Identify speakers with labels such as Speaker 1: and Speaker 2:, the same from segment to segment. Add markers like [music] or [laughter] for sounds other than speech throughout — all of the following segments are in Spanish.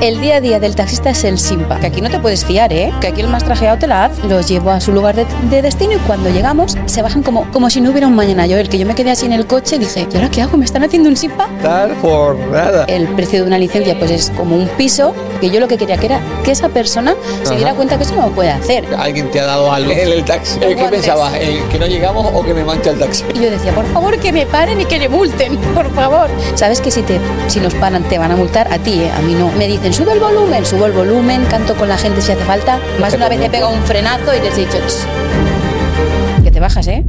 Speaker 1: El día a día del taxista es el simpa, que aquí no te puedes fiar, ¿eh? Que aquí el más trajeado te la haz. Los llevo a su lugar de, de destino y cuando llegamos se bajan como, como si no hubiera un mañana. Yo, el que yo me quedé así en el coche, dije, ¿y ahora qué hago? ¿Me están haciendo un simpa?
Speaker 2: Dar por nada.
Speaker 1: El precio de una licencia pues es como un piso, que yo lo que quería que era que esa persona se diera cuenta que eso no lo puede hacer.
Speaker 2: Alguien te ha dado algo en el taxi. ¿Qué pensabas? ¿Eh, ¿Que no llegamos o que me mancha el taxi?
Speaker 1: Y yo decía, por favor, que me paren y que le multen, por favor. Sabes que si te si nos paran te van a multar a ti, ¿eh? a mí no. Me dicen, sube el volumen, subo el volumen, canto con la gente si hace falta. Más de una vez he pegado un frenazo y les he dicho, "Ch, que te bajas, ¿eh?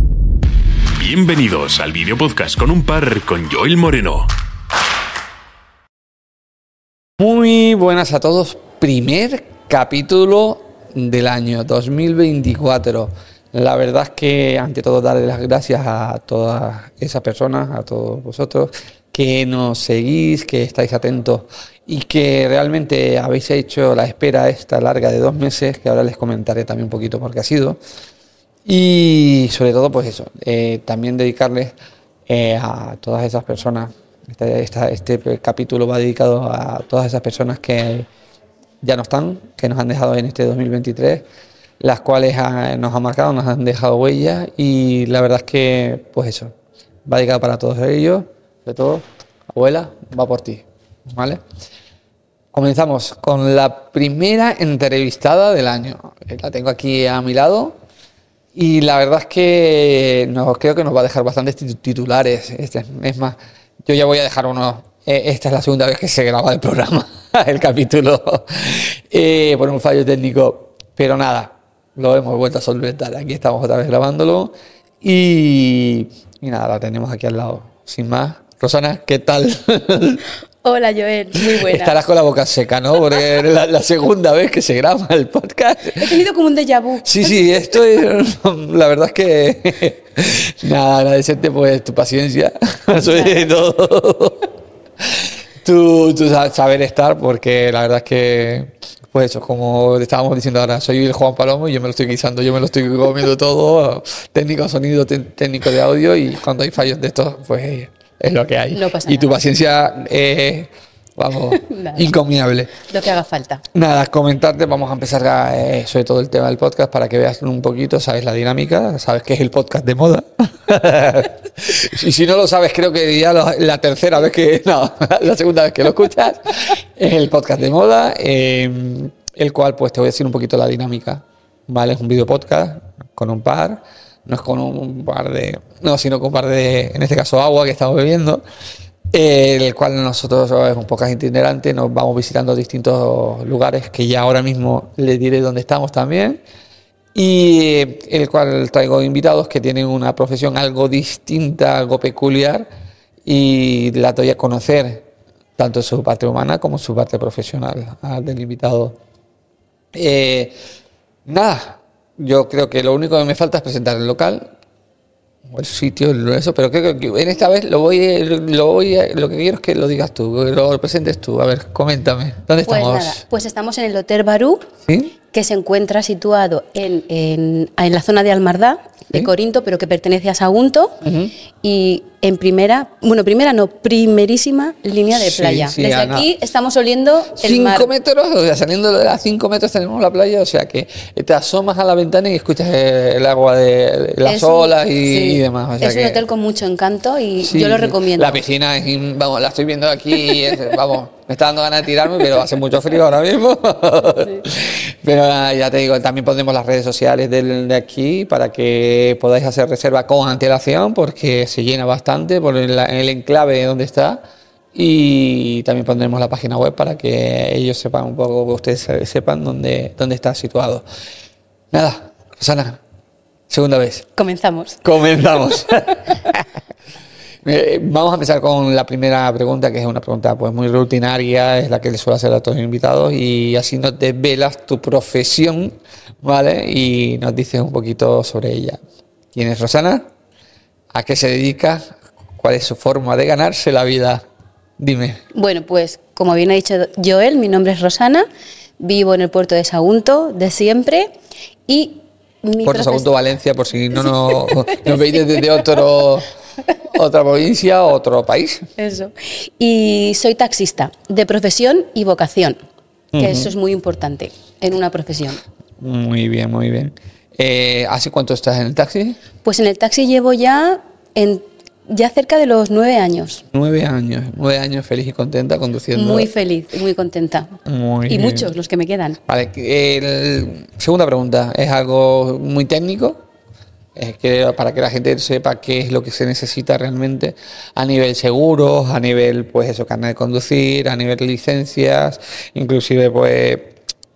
Speaker 3: Bienvenidos al video podcast con un par con Joel Moreno.
Speaker 2: Muy buenas a todos. Primer capítulo del año 2024. La verdad es que ante todo darle las gracias a todas esas personas, a todos vosotros que nos seguís, que estáis atentos y que realmente habéis hecho la espera esta larga de dos meses, que ahora les comentaré también un poquito por qué ha sido. Y sobre todo, pues eso, eh, también dedicarles eh, a todas esas personas. Este, este capítulo va dedicado a todas esas personas que ya no están, que nos han dejado en este 2023, las cuales ah, nos han marcado, nos han dejado huellas y la verdad es que, pues eso, va dedicado para todos ellos, sobre todo, abuela, va por ti, ¿vale? Comenzamos con la primera entrevistada del año. Eh, La tengo aquí a mi lado. Y la verdad es que creo que nos va a dejar bastantes titu- titulares. Este, es más, yo ya voy a dejar uno. eh, esta es la segunda vez que se graba el programa, [laughs] el capítulo, [laughs] eh, por un fallo técnico. Pero nada, lo hemos vuelto a solventar. Aquí estamos otra vez grabándolo. Y, y nada, la tenemos aquí al lado. Sin más. Rosana, ¿qué tal? [laughs]
Speaker 1: Hola, Joel, muy buena.
Speaker 2: Estarás con la boca seca, ¿no? Porque es [laughs] la, la segunda vez que se graba el podcast.
Speaker 1: He tenido como un déjà vu.
Speaker 2: Sí, sí, esto es. [laughs] La verdad es que. [laughs] Nada, agradecerte pues tu paciencia, sobre todo. Tu, tu sa- saber estar, porque la verdad es que. Pues eso, como le estábamos diciendo ahora, soy el Juan Palomo y yo me lo estoy guisando, yo me lo estoy comiendo todo, técnico de sonido, técnico de audio, y cuando hay fallos de estos, pues es lo que hay.
Speaker 1: No pasa
Speaker 2: y tu
Speaker 1: nada.
Speaker 2: paciencia es, vamos, [laughs] incomiable.
Speaker 1: Lo que haga falta.
Speaker 2: Nada, comentarte, vamos a empezar eh, sobre todo el tema del podcast para que veas un poquito, sabes la dinámica, sabes que es el podcast de moda. [laughs] y si no lo sabes, creo que ya lo- la tercera vez que, no, [laughs] la segunda vez que lo escuchas, es el podcast de moda, eh, el cual pues te voy a decir un poquito la dinámica, ¿vale? Es un video podcast con un par, no es con un par de, no, sino con un par de, en este caso agua que estamos bebiendo. Eh, el cual nosotros es un podcast itinerante, nos vamos visitando distintos lugares que ya ahora mismo les diré dónde estamos también. Y el cual traigo invitados que tienen una profesión algo distinta, algo peculiar, y la doy a conocer tanto su parte humana como su parte profesional al del invitado. Eh, nada, yo creo que lo único que me falta es presentar el local, o el sitio, eso, pero creo que en esta vez lo voy, lo voy, a- lo que quiero es que lo digas tú, que lo presentes tú. A ver, coméntame, ¿dónde
Speaker 1: Pues
Speaker 2: estamos?
Speaker 1: nada, pues estamos en el Hotel Barú,
Speaker 2: ¿Sí?
Speaker 1: Que se encuentra situado en, en- en la zona de Almardá, de
Speaker 2: Sí.
Speaker 1: Corinto, pero que pertenece a Sagunto, y en primera, bueno, primera no, primerísima línea de
Speaker 2: Sí,
Speaker 1: playa.
Speaker 2: sí,
Speaker 1: Desde
Speaker 2: Ana.
Speaker 1: aquí estamos oliendo el mar.
Speaker 2: Cinco metros, o sea, saliendo de las cinco metros tenemos la playa, o sea que te asomas a la ventana y escuchas eh, el agua de las
Speaker 1: Es un-
Speaker 2: olas y, demás. o sea
Speaker 1: es un hotel con mucho encanto y yo lo recomiendo.
Speaker 2: La piscina, es vamos, la estoy viendo aquí, es- vamos, me está dando ganas de tirarme, pero hace mucho frío ahora mismo. Pero ah, ya te digo, también pondremos las redes sociales del, de aquí para que podáis hacer reserva con antelación, porque se llena bastante por el, el enclave donde está. Y también pondremos la página web para que ellos sepan un poco, que ustedes se- sepan dónde, dónde está situado. Nada, Rosana, segunda vez.
Speaker 1: Comenzamos.
Speaker 2: Comenzamos. [laughs] Eh, Vamos a empezar con la primera pregunta, que es una pregunta pues muy rutinaria, es la que les suelo hacer a todos los invitados, y así nos desvelas tu profesión, ¿vale? Y nos dices un poquito sobre ella. ¿Quién es Rosana? ¿A qué se dedica? ¿Cuál es su forma de ganarse la vida? Dime.
Speaker 1: Bueno, pues como bien ha dicho Joel, mi nombre es Rosana, vivo en el puerto de Sagunto de siempre y mi
Speaker 2: Puerto Sagunto, Valencia, por si no nos, [laughs] nos veis desde otro, otra provincia, otro país.
Speaker 1: Eso. Y soy taxista de profesión y vocación. que eso es muy importante en una profesión.
Speaker 2: Muy bien, muy bien. Eh, ¿Hace cuánto estás en el taxi?
Speaker 1: Pues en el taxi llevo ya, en, ya cerca de los nueve años.
Speaker 2: Nueve años, nueve años feliz y contenta conduciendo.
Speaker 1: Muy feliz, muy contenta.
Speaker 2: Muy
Speaker 1: y
Speaker 2: bien.
Speaker 1: muchos los que me quedan.
Speaker 2: Vale, el- segunda pregunta, ¿es algo muy técnico? Es que para que la gente sepa qué es lo que se necesita realmente a nivel seguros, a nivel, pues eso, carnet de conducir, a nivel licencias, inclusive, pues,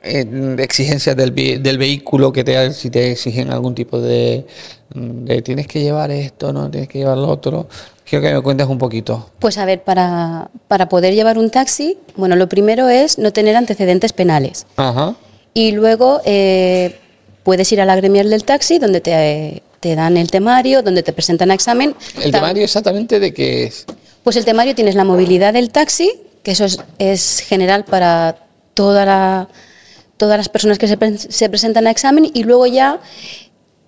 Speaker 2: eh, exigencias del, del vehículo que te si te exigen algún tipo de, de tienes que llevar esto, no tienes que llevar lo otro. Quiero que me cuentes un poquito.
Speaker 1: Pues a ver, para, para poder llevar un taxi, bueno, lo primero es no tener antecedentes penales.
Speaker 2: Ajá.
Speaker 1: Y luego eh, puedes ir a la gremial del taxi, donde te, te dan el temario, donde te presentan a examen.
Speaker 2: El temario exactamente de qué es.
Speaker 1: Pues el temario tienes la movilidad del taxi, que eso es, es general para toda la- todas las personas que se, pre- se presentan a examen, y luego ya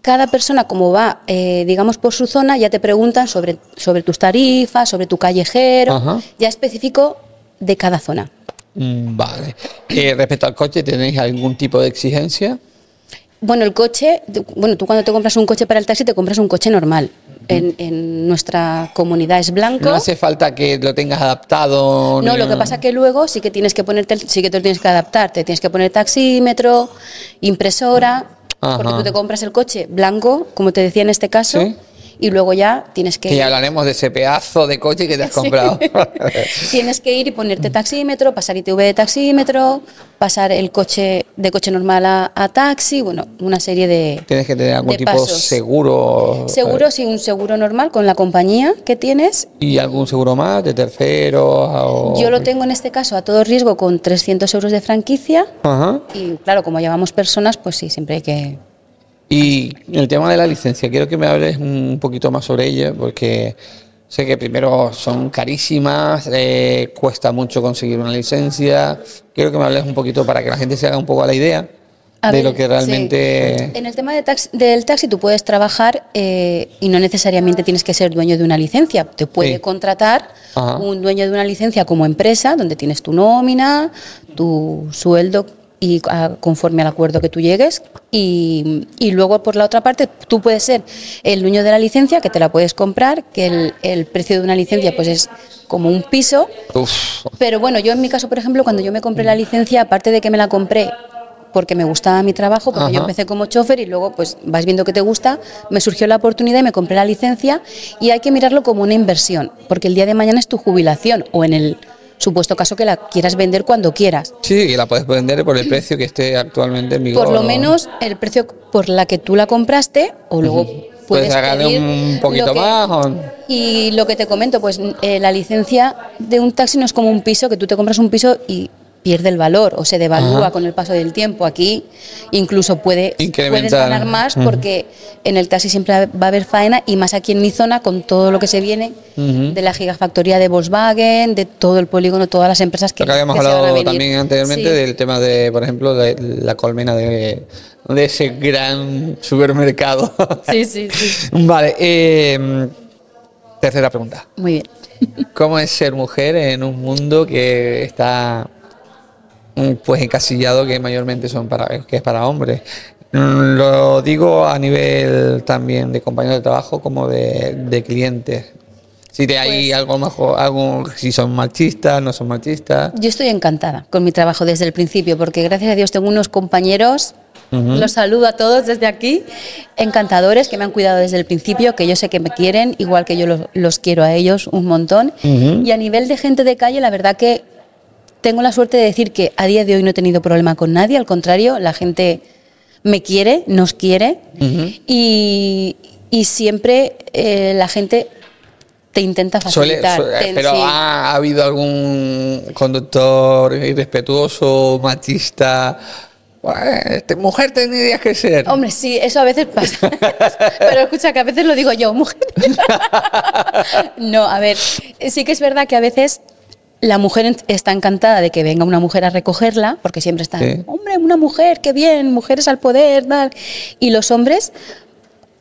Speaker 1: cada persona, como va, eh, digamos, por su zona, ya te preguntan sobre, sobre tus tarifas, sobre tu callejero,
Speaker 2: Ajá.
Speaker 1: ya específico de cada zona.
Speaker 2: Mm, Vale. Eh, respecto al coche, ¿tenéis algún tipo de exigencia?
Speaker 1: Bueno, el coche, bueno, tú cuando te compras un coche para el taxi te compras un coche normal. En, en nuestra comunidad es blanco.
Speaker 2: No hace falta que lo tengas adaptado.
Speaker 1: No, lo que pasa que luego sí que tienes que ponerte, sí que te lo tienes que adaptar. Te tienes que poner taxímetro, impresora, porque tú te compras el coche blanco, como te decía en este caso,
Speaker 2: Sí.
Speaker 1: Y luego ya tienes que
Speaker 2: ya hablaremos de ese pedazo de coche que te has [laughs] comprado. [laughs]
Speaker 1: tienes que ir y ponerte taxímetro, pasar ITV de taxímetro, pasar el coche de coche normal a, a taxi, bueno, una serie de
Speaker 2: Tienes que tener algún tipo de
Speaker 1: pasos.
Speaker 2: seguro.
Speaker 1: Seguro, sí, un seguro normal con la compañía que tienes.
Speaker 2: ¿Y algún seguro más de terceros? o-
Speaker 1: Yo lo tengo en este caso a todo riesgo con 300 euros de franquicia.
Speaker 2: Ajá.
Speaker 1: Y claro, como llevamos personas, pues sí, siempre hay que...
Speaker 2: Y el tema de la licencia, quiero que me hables un poquito más sobre ella, porque sé que primero son carísimas, eh, cuesta mucho conseguir una licencia. Quiero que me hables un poquito para que la gente se haga un poco a la idea
Speaker 1: A
Speaker 2: de
Speaker 1: ver,
Speaker 2: lo que realmente...
Speaker 1: sí. En el tema de tax- del taxi tú puedes trabajar eh, y no necesariamente tienes que ser dueño de una licencia. Te puede
Speaker 2: Sí.
Speaker 1: contratar
Speaker 2: Ajá.
Speaker 1: un dueño de una licencia como empresa, donde tienes tu nómina, tu sueldo y ah, conforme al acuerdo que tú llegues. Y, y luego, por la otra parte, tú puedes ser el dueño de la licencia, que te la puedes comprar, que el, el precio de una licencia pues es como un piso.
Speaker 2: Uf,
Speaker 1: Pero bueno, yo en mi caso, por ejemplo, cuando yo me compré la licencia, aparte de que me la compré porque me gustaba mi trabajo, porque yo empecé como chofer y luego pues vas viendo que te gusta, me surgió la oportunidad y me compré la licencia y hay que mirarlo como una inversión, porque el día de mañana es tu jubilación o en el supuesto caso que la quieras vender cuando quieras.
Speaker 2: sí, que la puedes vender por el precio que esté actualmente en vigor.
Speaker 1: Por lo menos el precio por la que tú la compraste o luego
Speaker 2: Puedes
Speaker 1: pedir
Speaker 2: un poquito
Speaker 1: que-
Speaker 2: más. o-
Speaker 1: Y lo que te comento, pues eh, la licencia de un taxi no es como un piso, que tú te compras un piso y pierde el valor o se devalúa
Speaker 2: Ajá.
Speaker 1: con el paso del tiempo. Aquí incluso puede, puedes ganar más porque en el taxi siempre va a haber faena y más aquí en mi zona con todo lo que se viene de la gigafactoría de Volkswagen, de todo el polígono, todas las empresas que,
Speaker 2: Lo que habíamos
Speaker 1: que se van a
Speaker 2: hablado
Speaker 1: venir.
Speaker 2: también anteriormente
Speaker 1: Sí.
Speaker 2: del tema de, por ejemplo, de la colmena de, de ese gran supermercado. [laughs]
Speaker 1: Sí, sí, sí.
Speaker 2: Vale, eh, tercera pregunta.
Speaker 1: Muy bien.
Speaker 2: ¿Cómo es ser mujer en un mundo que está pues encasillado que mayormente son para que es para hombres? Mm, Lo digo a nivel también de compañeros de trabajo como de, de clientes. Si te hay
Speaker 1: Pues-
Speaker 2: algo mejor, algo, si son machistas, no son machistas.
Speaker 1: Yo estoy encantada con mi trabajo desde el principio, porque gracias a Dios tengo unos compañeros, los saludo a todos desde aquí, encantadores, que me han cuidado desde el principio, que yo sé que me quieren, igual que yo los, los quiero a ellos un montón. Y a nivel de gente de calle, la verdad que tengo la suerte de decir que a día de hoy no he tenido problema con nadie, al contrario, la gente me quiere, nos quiere, y, y siempre eh, la gente te intenta facilitar.
Speaker 2: suele-
Speaker 1: te-
Speaker 2: pero
Speaker 1: sí.
Speaker 2: ha, habido algún conductor irrespetuoso, machista. Este, mujer tendrías que ser.
Speaker 1: Hombre, sí, eso a veces pasa. [laughs] Pero escucha, que a veces lo digo yo, mujer. [laughs] No, a ver, sí que es verdad que a veces la mujer está encantada de que venga una mujer a recogerla, porque siempre están,
Speaker 2: Sí.
Speaker 1: hombre, una mujer, qué bien, mujeres al poder, tal. Y los hombres,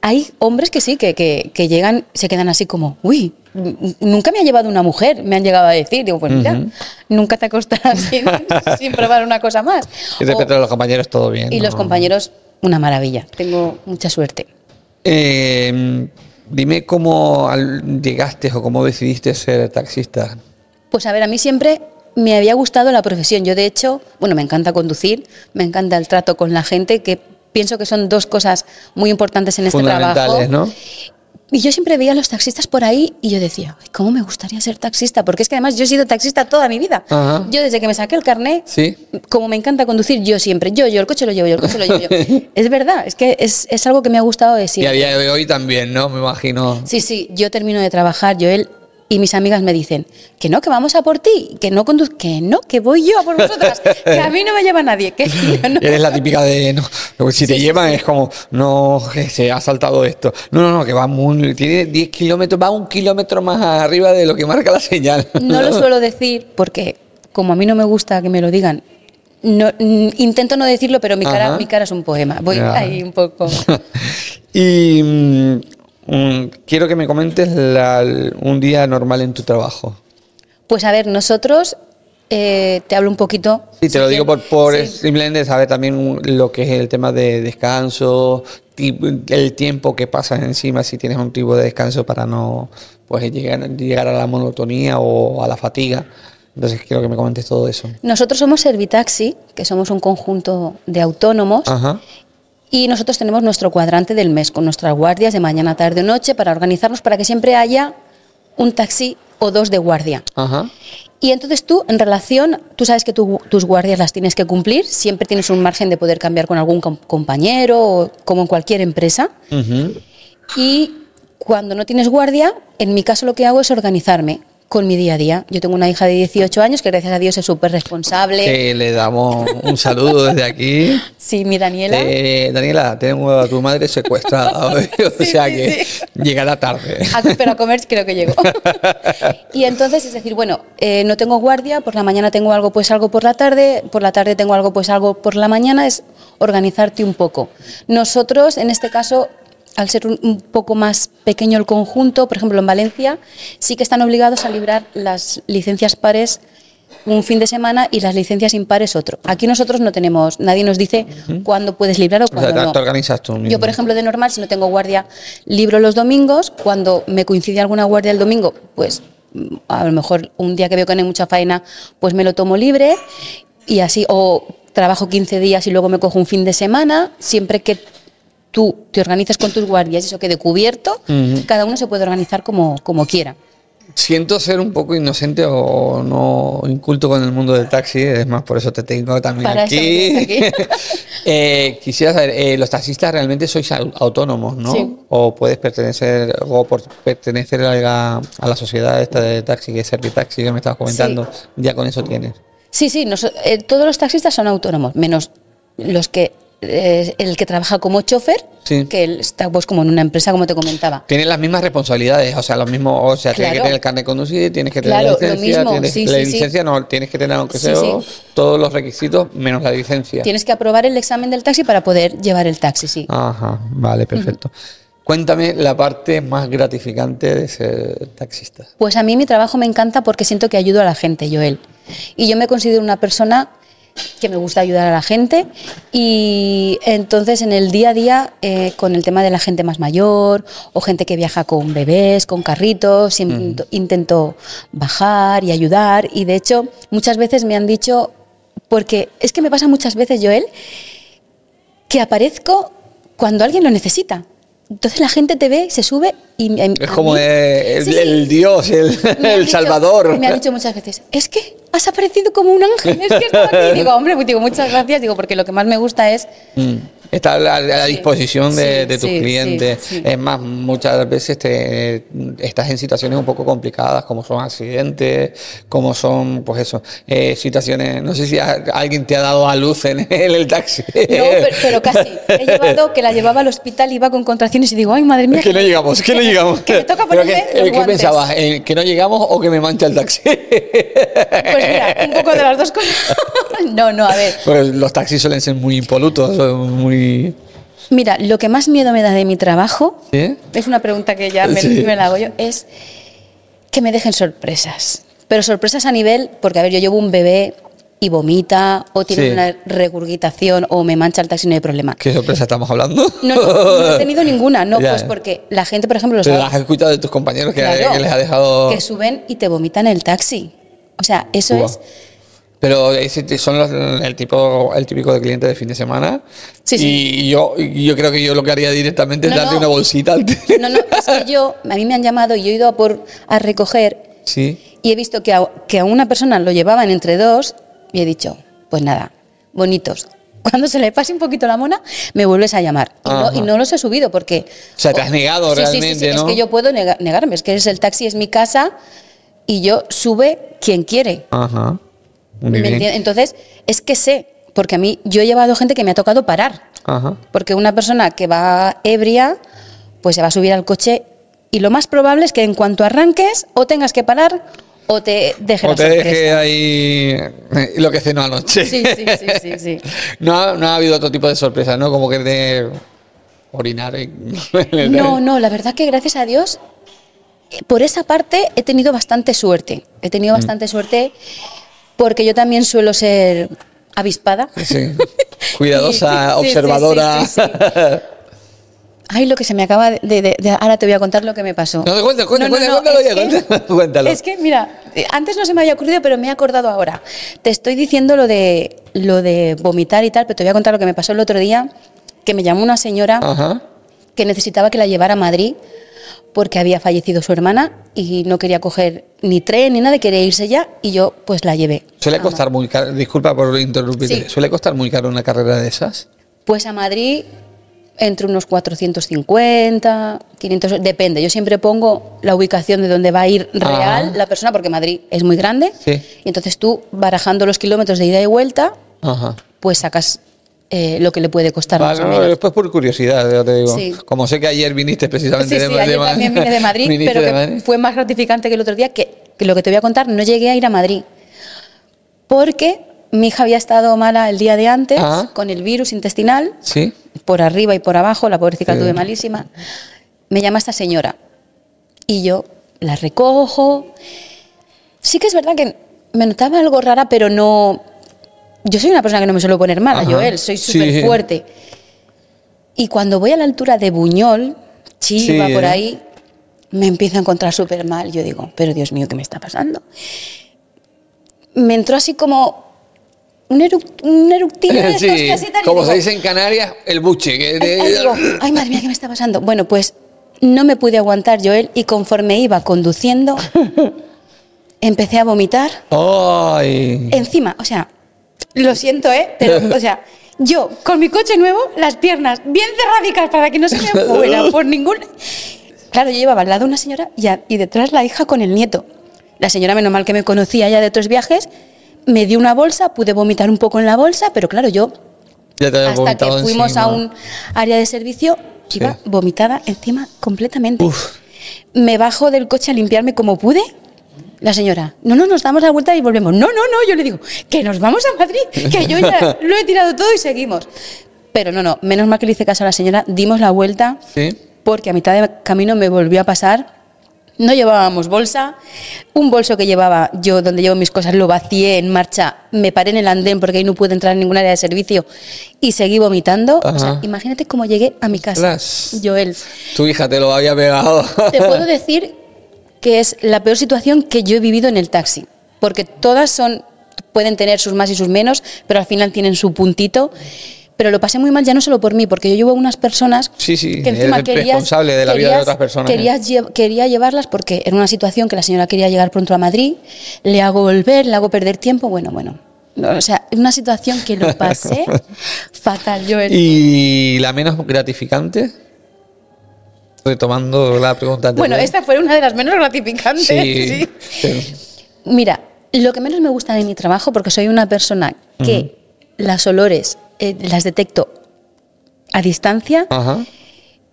Speaker 1: hay hombres que sí, que, que, que llegan, se quedan así como, uy, nunca me ha llevado una mujer, me han llegado a decir. Digo, pues mira, nunca te acostarás [laughs] sin, sin probar una cosa más.
Speaker 2: Y a los compañeros, todo bien.
Speaker 1: y
Speaker 2: ¿no?
Speaker 1: los compañeros, una maravilla. Tengo mucha suerte.
Speaker 2: Eh, dime cómo llegaste o cómo decidiste ser taxista.
Speaker 1: Pues a ver, a mí siempre me había gustado la profesión. Yo, de hecho, bueno, me encanta conducir, me encanta el trato con la gente, que pienso que son dos cosas muy importantes en este trabajo.
Speaker 2: ¿no?
Speaker 1: Y yo siempre veía a los taxistas por ahí y yo decía, "Ay, ¿cómo me gustaría ser taxista? Porque es que además yo he sido taxista toda mi vida.
Speaker 2: Ajá.
Speaker 1: Yo desde que me saqué el carnet,
Speaker 2: Sí.
Speaker 1: como me encanta conducir, yo siempre, yo, yo, el coche lo llevo yo, el coche lo llevo yo. [laughs] es verdad, es que es, es algo que me ha gustado de
Speaker 2: Y a día de hoy también, ¿no? Me imagino.
Speaker 1: Sí, sí, yo termino de trabajar, Joel, y mis amigas me dicen, que no, que vamos a por ti, que no conduz que no, que voy yo a por vosotras, que a mí no me lleva nadie, que [laughs] yo no-
Speaker 2: Eres la típica de, no, si te llevan es como, no, que se ha saltado esto. No, no, no, que va muy, tiene 10 kilómetros, va un kilómetro más arriba de lo que marca la señal.
Speaker 1: No lo [laughs] suelo decir porque como a mí no me gusta que me lo digan, no, mm, intento no decirlo, pero mi cara,
Speaker 2: Ajá.
Speaker 1: mi cara es un poema. Voy ahí un poco. [laughs]
Speaker 2: y mm, quiero que me comentes la- un día normal en tu trabajo.
Speaker 1: Pues a ver, nosotros, eh, te hablo un poquito.
Speaker 2: Sí, te lo digo por, por
Speaker 1: Sí.
Speaker 2: simplemente saber también lo que es el tema de descanso, el tiempo que pasas encima, si tienes un tipo de descanso para no pues llegar, llegar a la monotonía o a la fatiga. Entonces quiero que me comentes todo eso.
Speaker 1: Nosotros somos Servitaxi, que somos un conjunto de autónomos,
Speaker 2: Ajá.
Speaker 1: Y nosotros tenemos nuestro cuadrante del mes con nuestras guardias de mañana, tarde o noche para organizarnos para que siempre haya un taxi o dos de guardia.
Speaker 2: Ajá.
Speaker 1: Y entonces tú, en relación, tú sabes que tu- tus guardias las tienes que cumplir, siempre tienes un margen de poder cambiar con algún com- compañero, o como en cualquier empresa. Y cuando no tienes guardia, en mi caso lo que hago es organizarme con mi día a día. Yo tengo una hija de 18 años que gracias a Dios es súper responsable.
Speaker 2: Que le damos un saludo desde aquí. [laughs]
Speaker 1: Sí, mi Daniela.
Speaker 2: Eh, Daniela, tenemos a tu madre secuestrada [laughs] hoy, o
Speaker 1: Sí,
Speaker 2: sea
Speaker 1: sí,
Speaker 2: que
Speaker 1: sí.
Speaker 2: llegará tarde.
Speaker 1: A- pero a comer creo que llego. [laughs] y entonces, es decir, bueno, eh, no tengo guardia, por la mañana tengo algo, pues algo por la tarde, por la tarde tengo algo, pues algo por la mañana, es organizarte un poco. Nosotros, en este caso, al ser un, un poco más pequeño el conjunto, por ejemplo, en Valencia, sí que están obligados a librar las licencias pares un fin de semana y las licencias impares otro. Aquí nosotros no tenemos, nadie nos dice cuándo puedes librar o
Speaker 2: O sea,
Speaker 1: cuándo no.
Speaker 2: te organizas tú mismo.
Speaker 1: Yo, por ejemplo, de normal, si no tengo guardia, libro los domingos. Cuando me coincide alguna guardia el domingo, pues a lo mejor un día que veo que no hay mucha faena, pues me lo tomo libre y así, o trabajo 15 días y luego me cojo un fin de semana, siempre que tú te organices con tus guardias y eso quede cubierto, cada uno se puede organizar como, como quiera.
Speaker 2: Siento ser un poco inocente o no inculto con el mundo del taxi, es más, por eso te tengo también
Speaker 1: Para
Speaker 2: aquí. [laughs] Eh, quisiera saber, eh, los taxistas realmente sois au- autónomos, ¿no?
Speaker 1: Sí.
Speaker 2: O puedes pertenecer, o por pertenecer a la, a la sociedad esta de taxi, que es Servitaxi, que me estabas comentando, ya con eso tienes.
Speaker 1: Sí, sí, eh, todos los taxistas son autónomos, menos los que eh, el que trabaja como chofer,
Speaker 2: Sí.
Speaker 1: que él está pues como en una empresa, como te comentaba.
Speaker 2: Tienes las mismas responsabilidades, o sea, los mismos, o sea, tienes que tener el carnet de conducir, tienes que tener
Speaker 1: Claro,
Speaker 2: la
Speaker 1: lo
Speaker 2: licencia,
Speaker 1: mismo,
Speaker 2: tienes,
Speaker 1: sí,
Speaker 2: la
Speaker 1: sí,
Speaker 2: licencia no, tienes que tener aunque sea todos los requisitos menos la licencia.
Speaker 1: Tienes que aprobar el examen del taxi para poder llevar el taxi, sí.
Speaker 2: Ajá, vale, perfecto. Cuéntame la parte más gratificante de ser taxista.
Speaker 1: Pues a mí mi trabajo me encanta porque siento que ayudo a la gente, Joel. Y yo me considero una persona que me gusta ayudar a la gente. Y entonces en el día a día eh, con el tema de la gente más mayor o gente que viaja con bebés, con carritos, siempre intento bajar y ayudar. Y de hecho muchas veces me han dicho, porque es que me pasa muchas veces, Joel, que aparezco cuando alguien lo necesita. Entonces la gente te ve, se sube y... me-
Speaker 2: Es
Speaker 1: a
Speaker 2: como
Speaker 1: mí-
Speaker 2: eh, el,
Speaker 1: Sí, sí.
Speaker 2: el Dios, el, [laughs] el
Speaker 1: dicho-
Speaker 2: Salvador.
Speaker 1: Me han dicho muchas veces, es que has aparecido como un ángel, es que estaba aquí. [laughs] Digo, hombre, pues digo, muchas gracias, digo, porque lo que más me gusta es
Speaker 2: Mm. Está a la, a la disposición de,
Speaker 1: sí,
Speaker 2: de tus
Speaker 1: sí,
Speaker 2: clientes.
Speaker 1: sí.
Speaker 2: Es más, muchas veces te, estás en situaciones un poco complicadas, como son accidentes, como son, pues eso, eh, situaciones. No sé si a- alguien te ha dado a luz en [laughs] el, el taxi.
Speaker 1: No, pero, pero casi. He llevado que la llevaba al hospital, iba con contracciones y digo, ay, madre mía.
Speaker 2: que no llegamos, que no llegamos. [laughs]
Speaker 1: Que me toca ponerme
Speaker 2: que-
Speaker 1: los
Speaker 2: ¿Qué
Speaker 1: guantes.
Speaker 2: pensabas? Eh, ¿Que no llegamos o que me mancha el taxi?
Speaker 1: Pues mira, un poco de las dos cosas. [laughs] No, no, a ver.
Speaker 2: Pues los taxis suelen ser muy impolutos, son muy...
Speaker 1: Mira, lo que más miedo me da de mi trabajo,
Speaker 2: ¿Sí?
Speaker 1: es una pregunta que ya me,
Speaker 2: Sí.
Speaker 1: me la hago yo, es que me dejen sorpresas. Pero sorpresas a nivel, porque a ver, yo llevo un bebé y vomita, o tiene
Speaker 2: Sí.
Speaker 1: una regurgitación, o me mancha el taxi, no hay problema.
Speaker 2: ¿Qué sorpresa estamos hablando?
Speaker 1: No, no, no he tenido [laughs] ninguna, no,
Speaker 2: Ya.
Speaker 1: pues porque la gente, por ejemplo, los
Speaker 2: Pero has escuchado de tus compañeros que,
Speaker 1: Claro,
Speaker 2: que les ha dejado.
Speaker 1: que suben y te vomitan el taxi. O sea, eso es.
Speaker 2: Pero son los- el tipo el típico de cliente de fin de semana.
Speaker 1: Sí, sí.
Speaker 2: Y yo, yo creo que yo lo que haría directamente es darte
Speaker 1: no.
Speaker 2: una bolsita antes.
Speaker 1: No, no, es que yo, a mí me han llamado y yo he ido a, por, a recoger
Speaker 2: Sí.
Speaker 1: y he visto que a, que a una persona lo llevaban entre dos y he dicho, pues nada, bonitos. Cuando se le pase un poquito la mona, me vuelves a llamar. Y no, y no los he subido porque...
Speaker 2: O sea, te has negado
Speaker 1: Sí, sí, sí,
Speaker 2: realmente,
Speaker 1: sí,
Speaker 2: ¿no?
Speaker 1: Es que yo puedo nega- negarme, es que es el taxi, es mi casa y yo sube quien quiere.
Speaker 2: Ajá.
Speaker 1: Entonces, es que sé, porque a mí yo he llevado gente que me ha tocado parar.
Speaker 2: Ajá.
Speaker 1: Porque una persona que va ebria, pues se va a subir al coche y lo más probable es que en cuanto arranques o tengas que parar o te deje
Speaker 2: O te deje ahí eh, lo que cenó anoche.
Speaker 1: Sí, sí, sí, sí, sí. [laughs]
Speaker 2: No, ha- no ha habido otro tipo de sorpresa, ¿no? Como que de orinar en... [laughs]
Speaker 1: No, no, la verdad que gracias a Dios, eh, por esa parte he tenido bastante suerte. He tenido
Speaker 2: Mm.
Speaker 1: bastante suerte porque yo también suelo ser avispada.
Speaker 2: Sí. [laughs] Cuidadosa, observadora.
Speaker 1: Ay, lo que se me acaba de, de- de- Ahora te voy a contar lo que me pasó.
Speaker 2: No, cuenta, cuenta,
Speaker 1: No, no,
Speaker 2: cuenta,
Speaker 1: no,
Speaker 2: cuéntalo
Speaker 1: es
Speaker 2: ya,
Speaker 1: que-
Speaker 2: cuéntalo, [laughs] cuéntalo.
Speaker 1: Es que, mira, eh, antes no se me había ocurrido, pero me he acordado ahora. Te estoy diciendo lo de, lo de vomitar y tal, pero te voy a contar lo que me pasó el otro día, que me llamó una señora
Speaker 2: Ajá.
Speaker 1: que necesitaba que la llevara a Madrid porque había fallecido su hermana y no quería coger ni tren ni nada, quería irse ya y yo pues la llevé.
Speaker 2: Suele
Speaker 1: a
Speaker 2: costar muy caro, disculpa por interrumpirte,
Speaker 1: Sí.
Speaker 2: ¿suele costar muy caro una carrera de esas?
Speaker 1: Pues a Madrid entre unos 450, 500, depende. Yo siempre pongo la ubicación de donde va a ir real
Speaker 2: Ajá.
Speaker 1: la persona, porque Madrid es muy grande.
Speaker 2: Sí.
Speaker 1: Y entonces tú, barajando los kilómetros de ida y vuelta,
Speaker 2: Ajá.
Speaker 1: pues sacas eh, lo que le puede costar
Speaker 2: Vale,
Speaker 1: más o
Speaker 2: no,
Speaker 1: menos.
Speaker 2: después por curiosidad, ya te digo.
Speaker 1: Sí.
Speaker 2: Como sé que ayer viniste precisamente
Speaker 1: Sí,
Speaker 2: de,
Speaker 1: sí,
Speaker 2: de
Speaker 1: ayer
Speaker 2: Ma-
Speaker 1: también vine de Madrid, [laughs] pero
Speaker 2: de
Speaker 1: que
Speaker 2: Madrid.
Speaker 1: fue más gratificante que el otro día, que, que lo que te voy a contar, no llegué a ir a Madrid. Porque mi hija había estado mala el día de antes,
Speaker 2: Ah.
Speaker 1: con el virus intestinal,
Speaker 2: Sí.
Speaker 1: por arriba y por abajo, la pobrecita tuve malísima. Me llama esta señora y yo la recojo. Sí que es verdad que me notaba algo rara, pero no... Yo soy una persona que no me suelo poner mala,
Speaker 2: Ajá.
Speaker 1: Joel, soy
Speaker 2: Sí.
Speaker 1: súper fuerte. Y cuando voy a la altura de Buñol, Chiva,
Speaker 2: Sí,
Speaker 1: por
Speaker 2: ¿eh?
Speaker 1: ahí, me empiezo a encontrar súper mal. Yo digo, pero Dios mío, ¿qué me está pasando? Me entró así como un, eruc- un de [laughs]
Speaker 2: Sí,
Speaker 1: tal,
Speaker 2: como
Speaker 1: digo,
Speaker 2: se dice en Canarias, el buche. que de-
Speaker 1: ay, digo, ay, madre mía, ¿qué me está pasando? Bueno, pues no me pude aguantar, Joel, y conforme iba conduciendo, [laughs] empecé a vomitar
Speaker 2: Ay.
Speaker 1: encima. O sea, lo siento, ¿eh? Pero, o sea, yo con mi coche nuevo, las piernas bien cerradicas para que no se me [laughs] fuera por ningún. Claro, yo llevaba al lado una señora y, a- y detrás la hija con el nieto. La señora, menos mal que me conocía ya de otros viajes, me dio una bolsa, pude vomitar un poco en la bolsa, pero claro, yo
Speaker 2: Ya te
Speaker 1: hasta que fuimos
Speaker 2: encima.
Speaker 1: a un área de servicio,
Speaker 2: Sí.
Speaker 1: iba vomitada encima completamente.
Speaker 2: Uf.
Speaker 1: Me bajo del coche a limpiarme como pude. La señora, no, no, nos damos la vuelta y volvemos. No, no, no, yo le digo, que nos vamos a Madrid, que yo ya lo he tirado todo y seguimos. Pero no, no, menos mal que le hice caso a la señora, dimos la vuelta,
Speaker 2: Sí.
Speaker 1: porque a mitad de camino me volvió a pasar. No llevábamos bolsa. Un bolso que llevaba yo, donde llevo mis cosas, lo vacié en marcha. Me paré en el andén porque ahí no pude entrar en ningún área de servicio y seguí vomitando. O sea,
Speaker 2: Ajá.
Speaker 1: imagínate cómo llegué a mi casa.
Speaker 2: Ostras.
Speaker 1: Joel,
Speaker 2: Tu hija te lo había pegado.
Speaker 1: te puedo [laughs] decir que es la peor situación que yo he vivido en el taxi. Porque todas son, pueden tener sus más y sus menos, pero al final tienen su puntito. Pero lo pasé muy mal ya no solo por mí, porque yo llevo unas personas
Speaker 2: Sí, sí,
Speaker 1: que encima querías,
Speaker 2: responsable de la vida de
Speaker 1: querías-
Speaker 2: otras personas, ¿eh?
Speaker 1: Querías quería llevarlas porque era una situación que la señora quería llegar pronto a Madrid, le hago volver, le hago perder tiempo, bueno, bueno. No, O sea, una situación que lo pasé [laughs] fatal. Yo
Speaker 2: ¿Y la menos gratificante? Retomando la pregunta anterior.
Speaker 1: bueno, esta fue una de las menos gratificantes.
Speaker 2: Sí.
Speaker 1: sí. [laughs] Mira, lo que menos me gusta de mi trabajo, porque soy una persona que las olores eh, las detecto a distancia,
Speaker 2: Ajá.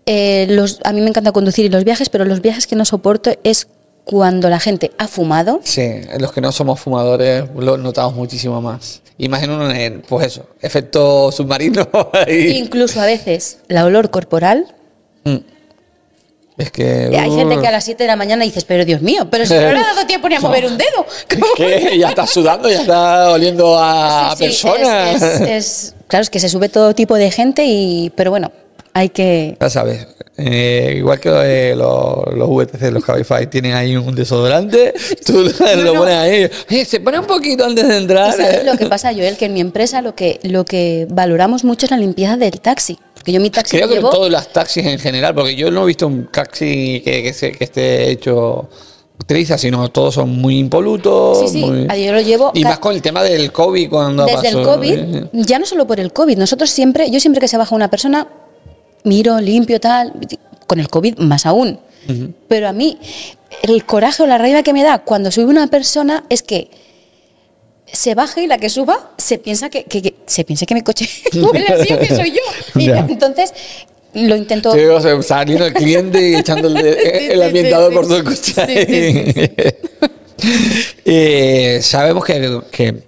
Speaker 1: eh, los, a mí me encanta conducir y los viajes, pero los viajes que no soporto es cuando la gente ha fumado.
Speaker 2: Sí, los que no somos fumadores lo notamos muchísimo más. en, pues eso, efecto submarino. [laughs]
Speaker 1: Incluso a veces la olor corporal.
Speaker 2: Mm. Es que.
Speaker 1: Hay gente
Speaker 2: uh,
Speaker 1: que a las 7 de la mañana dices, pero Dios mío, pero si no le ha dado tiempo ni a [laughs] mover un dedo. [laughs]
Speaker 2: que ya está sudando, ya está oliendo a,
Speaker 1: Sí, sí,
Speaker 2: personas.
Speaker 1: es- es- es- claro, es que se sube todo tipo de gente, y pero bueno, hay que.
Speaker 2: Ya sabes, eh, igual que eh, los, los VTC, los Cabify tienen ahí un desodorante, [laughs] tú lo
Speaker 1: no.
Speaker 2: pones ahí, eh, se pone un poquito antes de
Speaker 1: ¿Y
Speaker 2: entrar.
Speaker 1: ¿Sabes
Speaker 2: eh.
Speaker 1: lo que pasa, Joel? Que en mi empresa lo que, lo que valoramos mucho es la limpieza del taxi. Porque yo mi taxi
Speaker 2: Creo que
Speaker 1: llevo.
Speaker 2: todos los taxis en general, porque yo no he visto un taxi que, que, se- que esté hecho triza, sino todos son muy impolutos.
Speaker 1: Sí, sí,
Speaker 2: muy-
Speaker 1: yo lo llevo
Speaker 2: Y más con el tema del COVID cuando
Speaker 1: Desde
Speaker 2: pasó.
Speaker 1: el COVID,
Speaker 2: eh.
Speaker 1: ya no solo por el COVID, nosotros siempre, yo siempre que se baja una persona, miro, limpio, tal, con el COVID más aún. Pero a mí, el coraje o la rabia que me da cuando sube una persona es que se baje y la que suba se piensa que, que- que- se piensa que mi coche huele así o que soy yo. Y [laughs]
Speaker 2: Ya. [laughs]
Speaker 1: entonces lo intento.
Speaker 2: Sí, o sea, saliendo el cliente y de- [laughs]
Speaker 1: Sí,
Speaker 2: el ambientador
Speaker 1: sí,
Speaker 2: por todo el coche. Eh, sabemos que, que,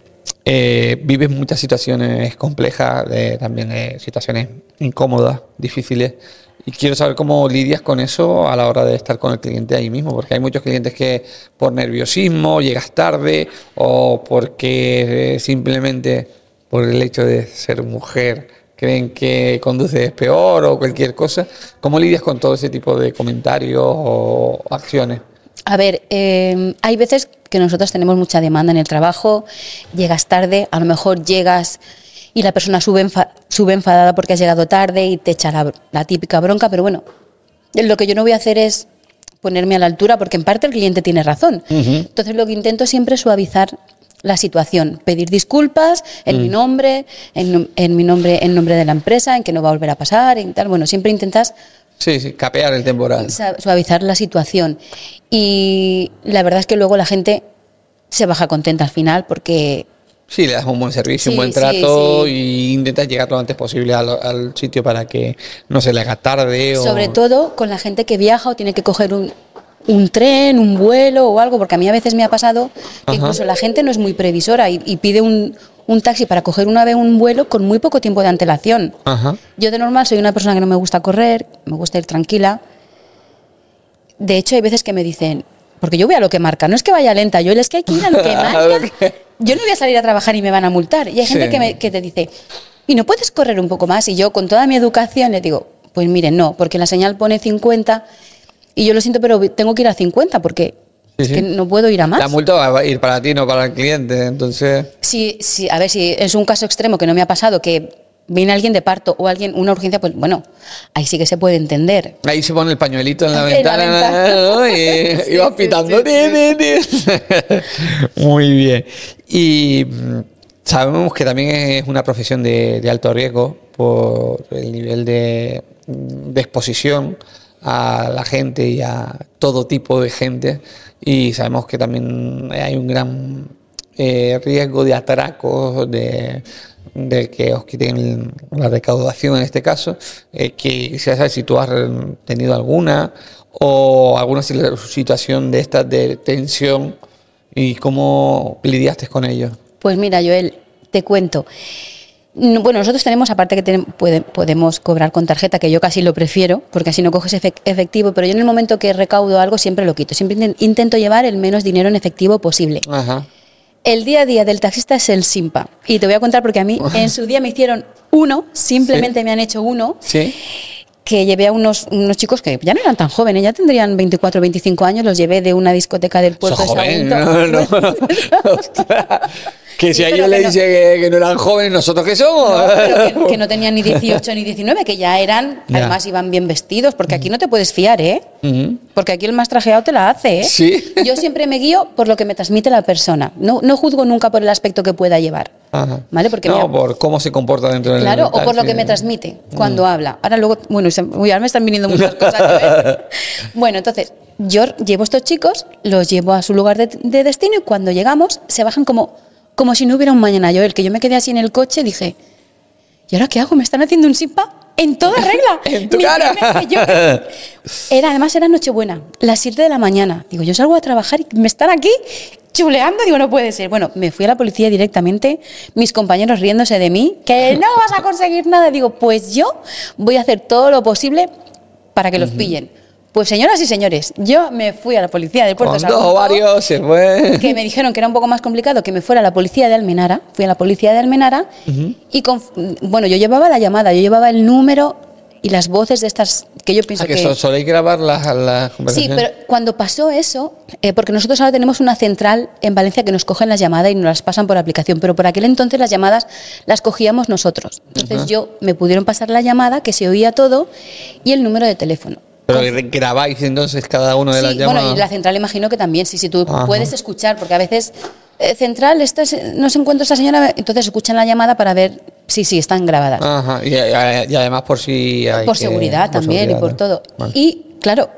Speaker 2: eh, vives muchas situaciones complejas, eh, también eh, situaciones incómodas, difíciles. Y quiero saber cómo lidias con eso a la hora de estar con el cliente ahí mismo, porque hay muchos clientes que por nerviosismo llegas tarde o porque eh, simplemente por el hecho de ser mujer creen que conduces peor o cualquier cosa. ¿Cómo lidias con todo ese tipo de comentarios o acciones?
Speaker 1: A ver, eh, hay veces que nosotros tenemos mucha demanda en el trabajo, llegas tarde, a lo mejor llegas y la persona sube, sube enfadada porque has llegado tarde y te echa la, la típica bronca, pero bueno, lo que yo no voy a hacer es ponerme a la altura porque en parte el cliente tiene razón. Entonces lo que intento siempre es suavizar la situación, pedir disculpas en mi nombre, en, en mi nombre, en nombre de la empresa, en que no va a volver a pasar, en tal. Bueno, siempre intentas
Speaker 2: Sí, sí, capear el temporal.
Speaker 1: suavizar la situación. Y la verdad es que luego la gente se baja contenta al final porque
Speaker 2: Sí, le das un buen servicio,
Speaker 1: Sí,
Speaker 2: un buen
Speaker 1: sí,
Speaker 2: trato
Speaker 1: sí.
Speaker 2: y intentas llegar lo antes posible al, al sitio para que no se le haga tarde. O...
Speaker 1: sobre todo con la gente que viaja o tiene que coger un, un tren, un vuelo o algo, porque a mí a veces me ha pasado que
Speaker 2: Ajá.
Speaker 1: incluso la gente no es muy previsora y, y pide un, un taxi para coger una vez un vuelo con muy poco tiempo de antelación.
Speaker 2: Ajá.
Speaker 1: Yo de normal soy una persona que no me gusta correr, me gusta ir tranquila. De hecho, hay veces que me dicen, porque yo voy a lo que marca, no es que vaya lenta, yo es que hay que ir a lo que [laughs] marca. Yo no voy a salir a trabajar y me van a multar. Y hay gente
Speaker 2: Sí.
Speaker 1: que, me- que te dice, ¿y no puedes correr un poco más? Y yo, con toda mi educación, le digo, pues miren, no, porque la señal pone 50 y yo lo siento, pero tengo que ir a 50 porque
Speaker 2: Sí,
Speaker 1: es
Speaker 2: sí.
Speaker 1: que no puedo ir a más.
Speaker 2: La multa va a ir para ti, no para el cliente. Entonces,
Speaker 1: Si, si, a ver, si es un caso extremo que no me ha pasado, que viene alguien de parto o alguien, una urgencia, pues bueno, ahí sí que se puede entender.
Speaker 2: ahí se pone el pañuelito en la
Speaker 1: En la
Speaker 2: ventana. ¿no? [laughs] y, [laughs]
Speaker 1: Sí,
Speaker 2: y
Speaker 1: sí,
Speaker 2: pitando.
Speaker 1: sí. [laughs]
Speaker 2: Muy bien. Y mm, sabemos que también es una profesión de, de alto riesgo por el nivel de, de exposición a la gente y a todo tipo de gente. Y sabemos que también hay un gran eh, riesgo de atracos, de, de que os quiten la recaudación en este caso. Eh, que quisiera saber si tú has tenido alguna o alguna situación de estas de tensión y cómo lidiaste con ello.
Speaker 1: Pues mira, Joel, te cuento. No, Bueno, nosotros tenemos, aparte que tenem- puede- podemos cobrar con tarjeta, que yo casi lo prefiero, porque así no coges efec- efectivo, pero yo en el momento que recaudo algo siempre lo quito. Siempre inten- intento llevar el menos dinero en efectivo posible.
Speaker 2: Ajá.
Speaker 1: El día a día del taxista es el SIMPA. Y te voy a contar porque a mí [laughs] en su día me hicieron uno, simplemente me han hecho uno,
Speaker 2: Sí.
Speaker 1: que llevé a unos, unos chicos que ya no eran tan jóvenes, ya tendrían 24 o 25 años, los llevé de una discoteca del puerto de
Speaker 2: no, no. [laughs] Que si
Speaker 1: Sí,
Speaker 2: a ellos le
Speaker 1: no-
Speaker 2: dice que, que no eran jóvenes, ¿nosotros qué somos?
Speaker 1: No, que, que no tenían ni [laughs] 18 ni 19, que ya eran,
Speaker 2: Ya.
Speaker 1: además iban bien vestidos, porque aquí no te puedes fiar, ¿eh? Porque aquí el más trajeado te la hace, ¿eh?
Speaker 2: Sí.
Speaker 1: Yo siempre me guío por lo que me transmite la persona. No, no juzgo nunca por el aspecto que pueda llevar.
Speaker 2: Ajá.
Speaker 1: ¿Vale? Porque
Speaker 2: no, por cómo se comporta dentro del
Speaker 1: Claro, o por lo que me transmite cuando habla. Ahora luego, bueno, uy, ahora me están viniendo muchas cosas. [laughs] bueno, entonces, yo llevo a estos chicos, los llevo a su lugar de, de destino y cuando llegamos se bajan como, como si no hubiera un mañana. Yo, el que yo me quedé así en el coche, dije, ¿y ahora qué hago? ¿Me están haciendo un simpa? en toda regla. [laughs]
Speaker 2: En tu cara.
Speaker 1: yo- [laughs] era, además era Nochebuena, las 7 de la mañana. Digo, yo salgo a trabajar y me están aquí chuleando. Digo, no puede ser. Bueno, me fui a la policía directamente, mis compañeros riéndose de mí, que [laughs] no vas a conseguir nada. Digo, pues yo voy a hacer todo lo posible para que los pillen. Pues señoras y señores, yo me fui a la policía del puerto de Sagunto,
Speaker 2: ovarios se fue.
Speaker 1: que me dijeron que era un poco más complicado que me fuera a la policía de Almenara. Fui a la policía de Almenara y con, bueno, yo llevaba la llamada, yo llevaba el número y las voces de estas que yo pienso
Speaker 2: Ah, que
Speaker 1: que
Speaker 2: so- soléis grabar las, las
Speaker 1: Sí, pero cuando pasó eso, eh, porque nosotros ahora tenemos una central en Valencia que nos cogen las llamadas y nos las pasan por aplicación, pero por aquel entonces las llamadas las cogíamos nosotros. Entonces yo me pudieron pasar la llamada, que se oía todo, y el número de teléfono.
Speaker 2: Pero grabáis entonces cada uno de las llamadas.
Speaker 1: bueno, y la central imagino que también, sí, sí, tú
Speaker 2: Ajá.
Speaker 1: puedes escuchar, porque a veces, eh, central, esta es- no se encuentra esta señora, entonces escuchan la llamada para ver si sí, están grabadas.
Speaker 2: Ajá, y, además por si hay
Speaker 1: por
Speaker 2: que-
Speaker 1: seguridad
Speaker 2: por
Speaker 1: también
Speaker 2: seguridad,
Speaker 1: y por todo.
Speaker 2: Vale.
Speaker 1: Y claro,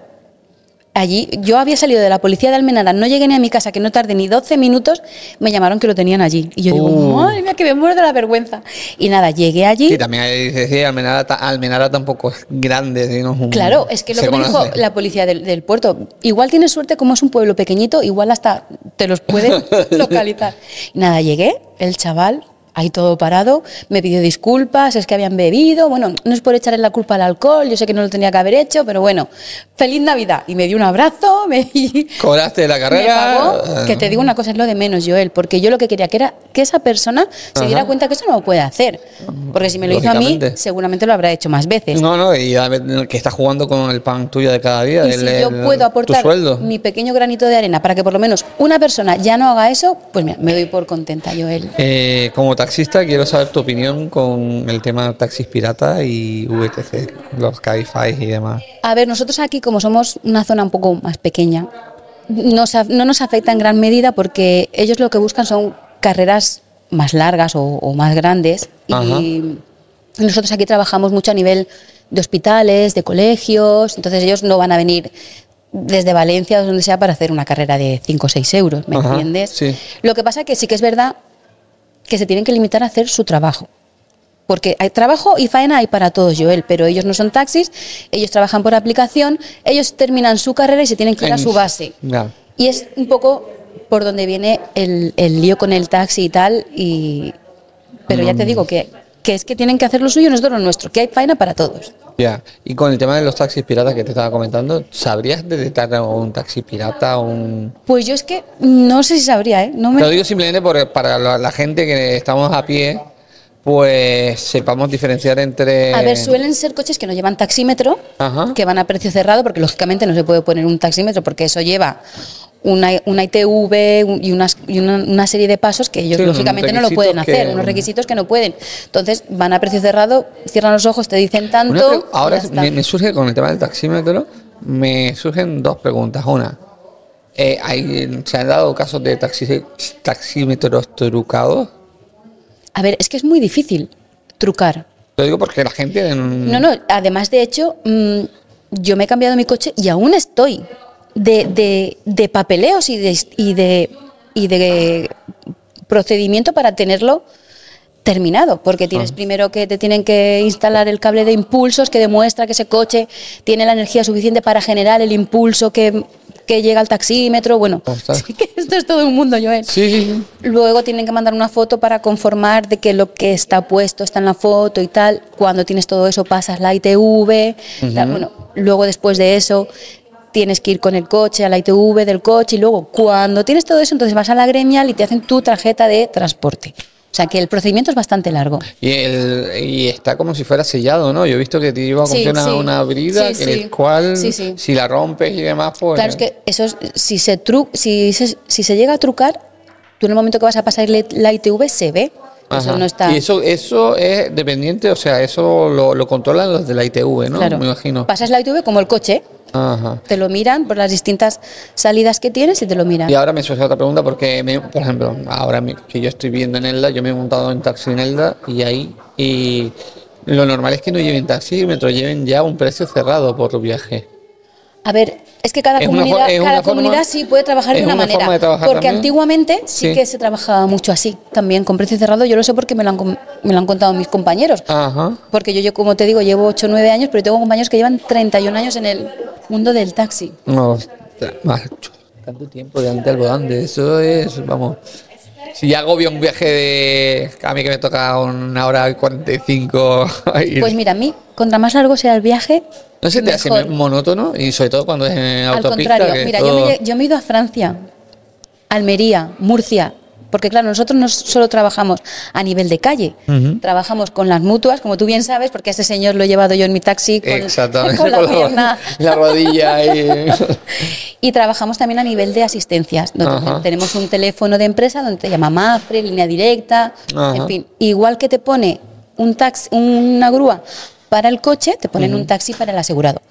Speaker 1: allí yo había salido de la policía de Almenara, no llegué ni a mi casa, que no tardé ni 12 minutos, me llamaron que lo tenían allí. Y yo digo,
Speaker 2: Uh.
Speaker 1: madre mía, que me muero de la vergüenza. Y nada, llegué allí.
Speaker 2: Sí, también hay que decir, Almenara tampoco es grande. sino
Speaker 1: Claro, es que lo que me dijo la policía del, del puerto, igual tienes suerte como es un pueblo pequeñito, igual hasta te los pueden [laughs] localizar. Y nada, llegué, el chaval, ahí todo parado, me pidió disculpas, es que habían bebido, bueno, no es por echarle la culpa al alcohol, yo sé que no lo tenía que haber hecho, pero bueno, feliz Navidad. Y me dio un abrazo, [laughs] me,
Speaker 2: Cobraste la
Speaker 1: me
Speaker 2: carrera.
Speaker 1: pagó, que te digo una cosa, es lo de menos, Joel, porque yo lo que quería que era que esa persona se diera
Speaker 2: Ajá.
Speaker 1: cuenta que eso no lo puede hacer. Porque si me lo hizo a mí, seguramente lo habrá hecho más veces.
Speaker 2: No, no, y a ver, que estás jugando con el pan tuyo de cada día.
Speaker 1: Y
Speaker 2: el-
Speaker 1: si yo
Speaker 2: el-
Speaker 1: puedo aportar mi pequeño granito de arena para que por lo menos una persona ya no haga eso, pues mira, me doy por contenta, Joel.
Speaker 2: Eh, como taxista, quiero saber tu opinión con el tema taxis pirata y VTC, los Cabify y demás.
Speaker 1: A ver, nosotros aquí, como somos una zona un poco más pequeña, nos no nos afecta en gran medida porque ellos lo que buscan son carreras más largas o, o más grandes.
Speaker 2: Ajá.
Speaker 1: Y nosotros aquí trabajamos mucho a nivel de hospitales, de colegios, entonces ellos no van a venir desde Valencia o donde sea para hacer una carrera de 5 o 6 euros, ¿me
Speaker 2: Ajá,
Speaker 1: entiendes?
Speaker 2: sí.
Speaker 1: Lo que pasa que sí que es verdad que se tienen que limitar a hacer su trabajo. Porque hay trabajo y faena hay para todos, Joel, pero ellos no son taxis, ellos trabajan por aplicación, ellos terminan su carrera y se tienen que ir a su base. Y es un poco por donde viene el, el lío con el taxi y tal, y... pero ya te
Speaker 2: Mm.
Speaker 1: digo que, que es que tienen que hacer lo suyo, nosotros lo nuestro, que hay faena para todos.
Speaker 2: Ya, y con el tema de los taxis piratas que te estaba comentando, ¿sabrías detectar un taxi pirata o un...?
Speaker 1: Pues yo es que no sé si sabría, ¿eh? No me...
Speaker 2: Te lo digo simplemente por- para la, la gente que estamos a pie, pues sepamos diferenciar entre...
Speaker 1: A ver, suelen ser coches que no llevan taxímetro,
Speaker 2: Ajá.
Speaker 1: que van a precio cerrado, porque lógicamente no se puede poner un taxímetro, porque eso lleva una, una ITV y, unas, y una, una serie de pasos que ellos
Speaker 2: Sí,
Speaker 1: lógicamente no lo pueden hacer,
Speaker 2: que-
Speaker 1: unos requisitos que no pueden. Entonces van a precio cerrado, cierran los ojos, te dicen tanto.
Speaker 2: ahora me, me surge con el tema del taxímetro, me surgen dos preguntas. Una, eh, hay, ¿se han dado casos de taxi- taxímetros trucados?
Speaker 1: A ver, es que es muy difícil trucar.
Speaker 2: Lo digo porque la gente...
Speaker 1: No, no, además de hecho, mm, yo me he cambiado mi coche y aún estoy de, de- de papeleos y de, y, de, y de procedimiento para tenerlo terminado, porque tienes primero que te tienen que instalar el cable de impulsos que demuestra que ese coche tiene la energía suficiente para generar el impulso que, que llega al taxímetro. Bueno,
Speaker 2: Ostras. [laughs]
Speaker 1: sí que esto es todo un mundo, Joel.
Speaker 2: Sí.
Speaker 1: Luego tienen que mandar una foto para conformar de que lo que está puesto está en la foto y tal. Cuando tienes todo eso pasas la ITV. tal. Bueno, luego después de eso tienes que ir con el coche a la ITV del coche y luego cuando tienes todo eso entonces vas a la gremial y te hacen tu tarjeta de transporte. O sea que el procedimiento es bastante largo.
Speaker 2: Y, el, y está como si fuera sellado, ¿no? Yo he visto que te iba a
Speaker 1: Sí,
Speaker 2: una,
Speaker 1: sí.
Speaker 2: una brida,
Speaker 1: Sí, sí.
Speaker 2: el cual, si la rompes y demás, pues...
Speaker 1: Claro, es que eso es- si se tru, si se, si se llega a trucar, tú en el momento que vas a pasarle la ITV se ve. Eso no está.
Speaker 2: Y eso, eso es dependiente, o sea, eso lo, lo controlan los de la ITV, ¿no?
Speaker 1: claro.
Speaker 2: Me imagino.
Speaker 1: Pasas la ITV como el coche.
Speaker 2: Ajá.
Speaker 1: Te lo miran por las distintas salidas que tienes y te lo miran.
Speaker 2: Y ahora me surge otra pregunta porque, me- por ejemplo, ahora me- que yo estoy viendo en Elda, yo me he montado en taxi en Elda y ahí, y lo normal es que no lleven taxímetro, lleven ya un precio cerrado por viaje.
Speaker 1: A ver, Es que cada
Speaker 2: Es
Speaker 1: comunidad, cada
Speaker 2: forma-
Speaker 1: comunidad sí puede trabajar de una,
Speaker 2: una
Speaker 1: manera.
Speaker 2: de
Speaker 1: porque
Speaker 2: también.
Speaker 1: antiguamente sí,
Speaker 2: Sí.
Speaker 1: que se trabajaba mucho así, también con precio cerrado. Yo lo sé porque me lo han, me lo han contado mis compañeros.
Speaker 2: Ajá.
Speaker 1: Porque yo, yo, como te digo, llevo 8 o 9 años, pero tengo compañeros que llevan 31 años en el mundo del taxi.
Speaker 2: No, macho, tanto tiempo delante del volante, eso es, vamos. Si ya agobia un viaje de. A mí que me toca una hora y 45. [laughs] ir.
Speaker 1: Pues mira, a mí, contra más largo sea el viaje,
Speaker 2: ¿No se te hace monótono? Y sobre todo cuando es en
Speaker 1: Al
Speaker 2: autopista.
Speaker 1: contrario,
Speaker 2: que
Speaker 1: mira,
Speaker 2: todo-
Speaker 1: yo, me, yo me he ido a Francia, Almería, Murcia, porque claro, nosotros no solo trabajamos a nivel de calle, trabajamos con las mutuas, como tú bien sabes, porque a ese señor lo he llevado yo en mi taxi con,
Speaker 2: Exactamente.
Speaker 1: con la
Speaker 2: con
Speaker 1: pierna. [laughs]
Speaker 2: la rodilla y. [laughs]
Speaker 1: Y trabajamos también a nivel de asistencias. donde. Tenemos un teléfono de empresa donde te llama Mafre, línea directa, en fin. Igual que te pone un taxi, una grúa para el coche, te ponen un taxi para el asegurado.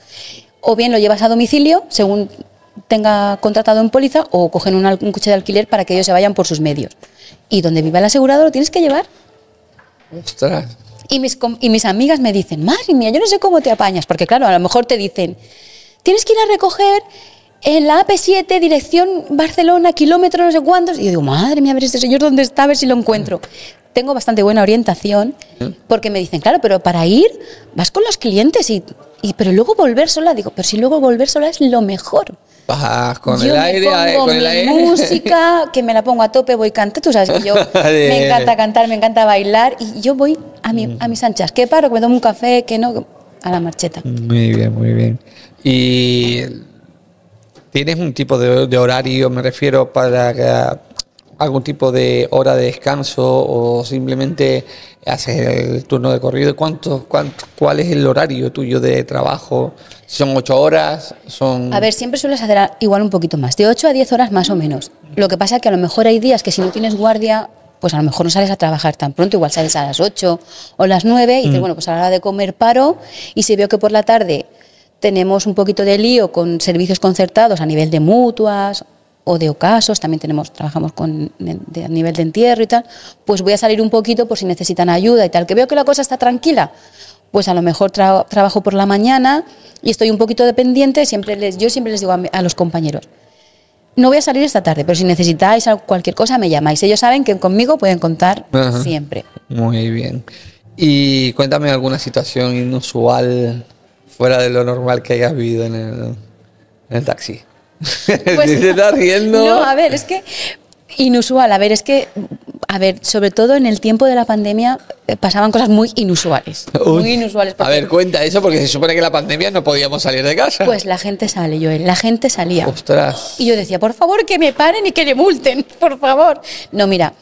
Speaker 1: O bien lo llevas a domicilio, según tenga contratado en póliza, o cogen un, coche de alquiler para que ellos se vayan por sus medios. Y donde viva el asegurado lo tienes que llevar.
Speaker 2: Ostras.
Speaker 1: Y mis, y mis amigas me dicen, madre mía, yo no sé cómo te apañas, porque claro, a lo mejor te dicen, tienes que ir a recoger en la AP7, dirección Barcelona, kilómetro no sé cuántos. Y yo digo, madre mía, a ver este señor dónde está, a ver si lo encuentro. Tengo bastante buena orientación, porque me dicen, claro, pero para ir vas con los clientes y, y pero luego volver sola. Digo, pero si luego volver sola es lo mejor.
Speaker 2: Vas con
Speaker 1: yo
Speaker 2: el aire,
Speaker 1: me
Speaker 2: eh,
Speaker 1: pongo
Speaker 2: con el
Speaker 1: mi
Speaker 2: aire.
Speaker 1: música, [laughs] que me la pongo a tope, voy cantando. Tú sabes que yo [laughs] me encanta cantar, me encanta bailar y yo voy a, mi, a mis anchas. Que paro, que me tomo un café, que no, a la marcheta.
Speaker 2: Muy bien, muy bien. Y tienes un tipo de, de horario, me refiero, para que- algún tipo de hora de descanso o simplemente haces el turno de corrido. ¿Cuánto, cuánto, ¿Cuál es el horario tuyo de trabajo? ¿Son ocho horas? ¿Son
Speaker 1: A ver, siempre sueles hacer igual un poquito más, de 8 a 10 horas más o menos. Lo que pasa es que a lo mejor hay días que si no tienes guardia, pues a lo mejor no sales a trabajar tan pronto, igual sales a las 8 o las 9 y dices, bueno, pues a la hora de comer paro y si veo que por la tarde tenemos un poquito de lío con servicios concertados a nivel de mutuas o de ocasos, también tenemos, trabajamos con, de- a nivel de entierro y tal, pues voy a salir un poquito por si necesitan ayuda y tal. Que veo que la cosa está tranquila, pues a lo mejor tra- trabajo por la mañana y estoy un poquito dependiente, siempre les, yo siempre les digo a, los compañeros, no voy a salir esta tarde, pero si necesitáis al- cualquier cosa me llamáis. Ellos saben que conmigo pueden contar
Speaker 2: Ajá.
Speaker 1: siempre.
Speaker 2: Muy bien. Y cuéntame alguna situación inusual fuera de lo normal que hayas vivido en el, en el taxi.
Speaker 1: Pues- [laughs]
Speaker 2: riendo.
Speaker 1: No, a ver, es que inusual, a ver, es que, a ver, sobre todo en el tiempo de la pandemia eh, pasaban cosas muy inusuales.
Speaker 2: Uy.
Speaker 1: Muy inusuales.
Speaker 2: A ver, cuenta eso porque se supone que la pandemia no podíamos salir de casa.
Speaker 1: Pues la gente sale, Joel, la gente salía.
Speaker 2: Ostras.
Speaker 1: Y yo decía, por favor, que me paren y que le multen, por favor. No, mira,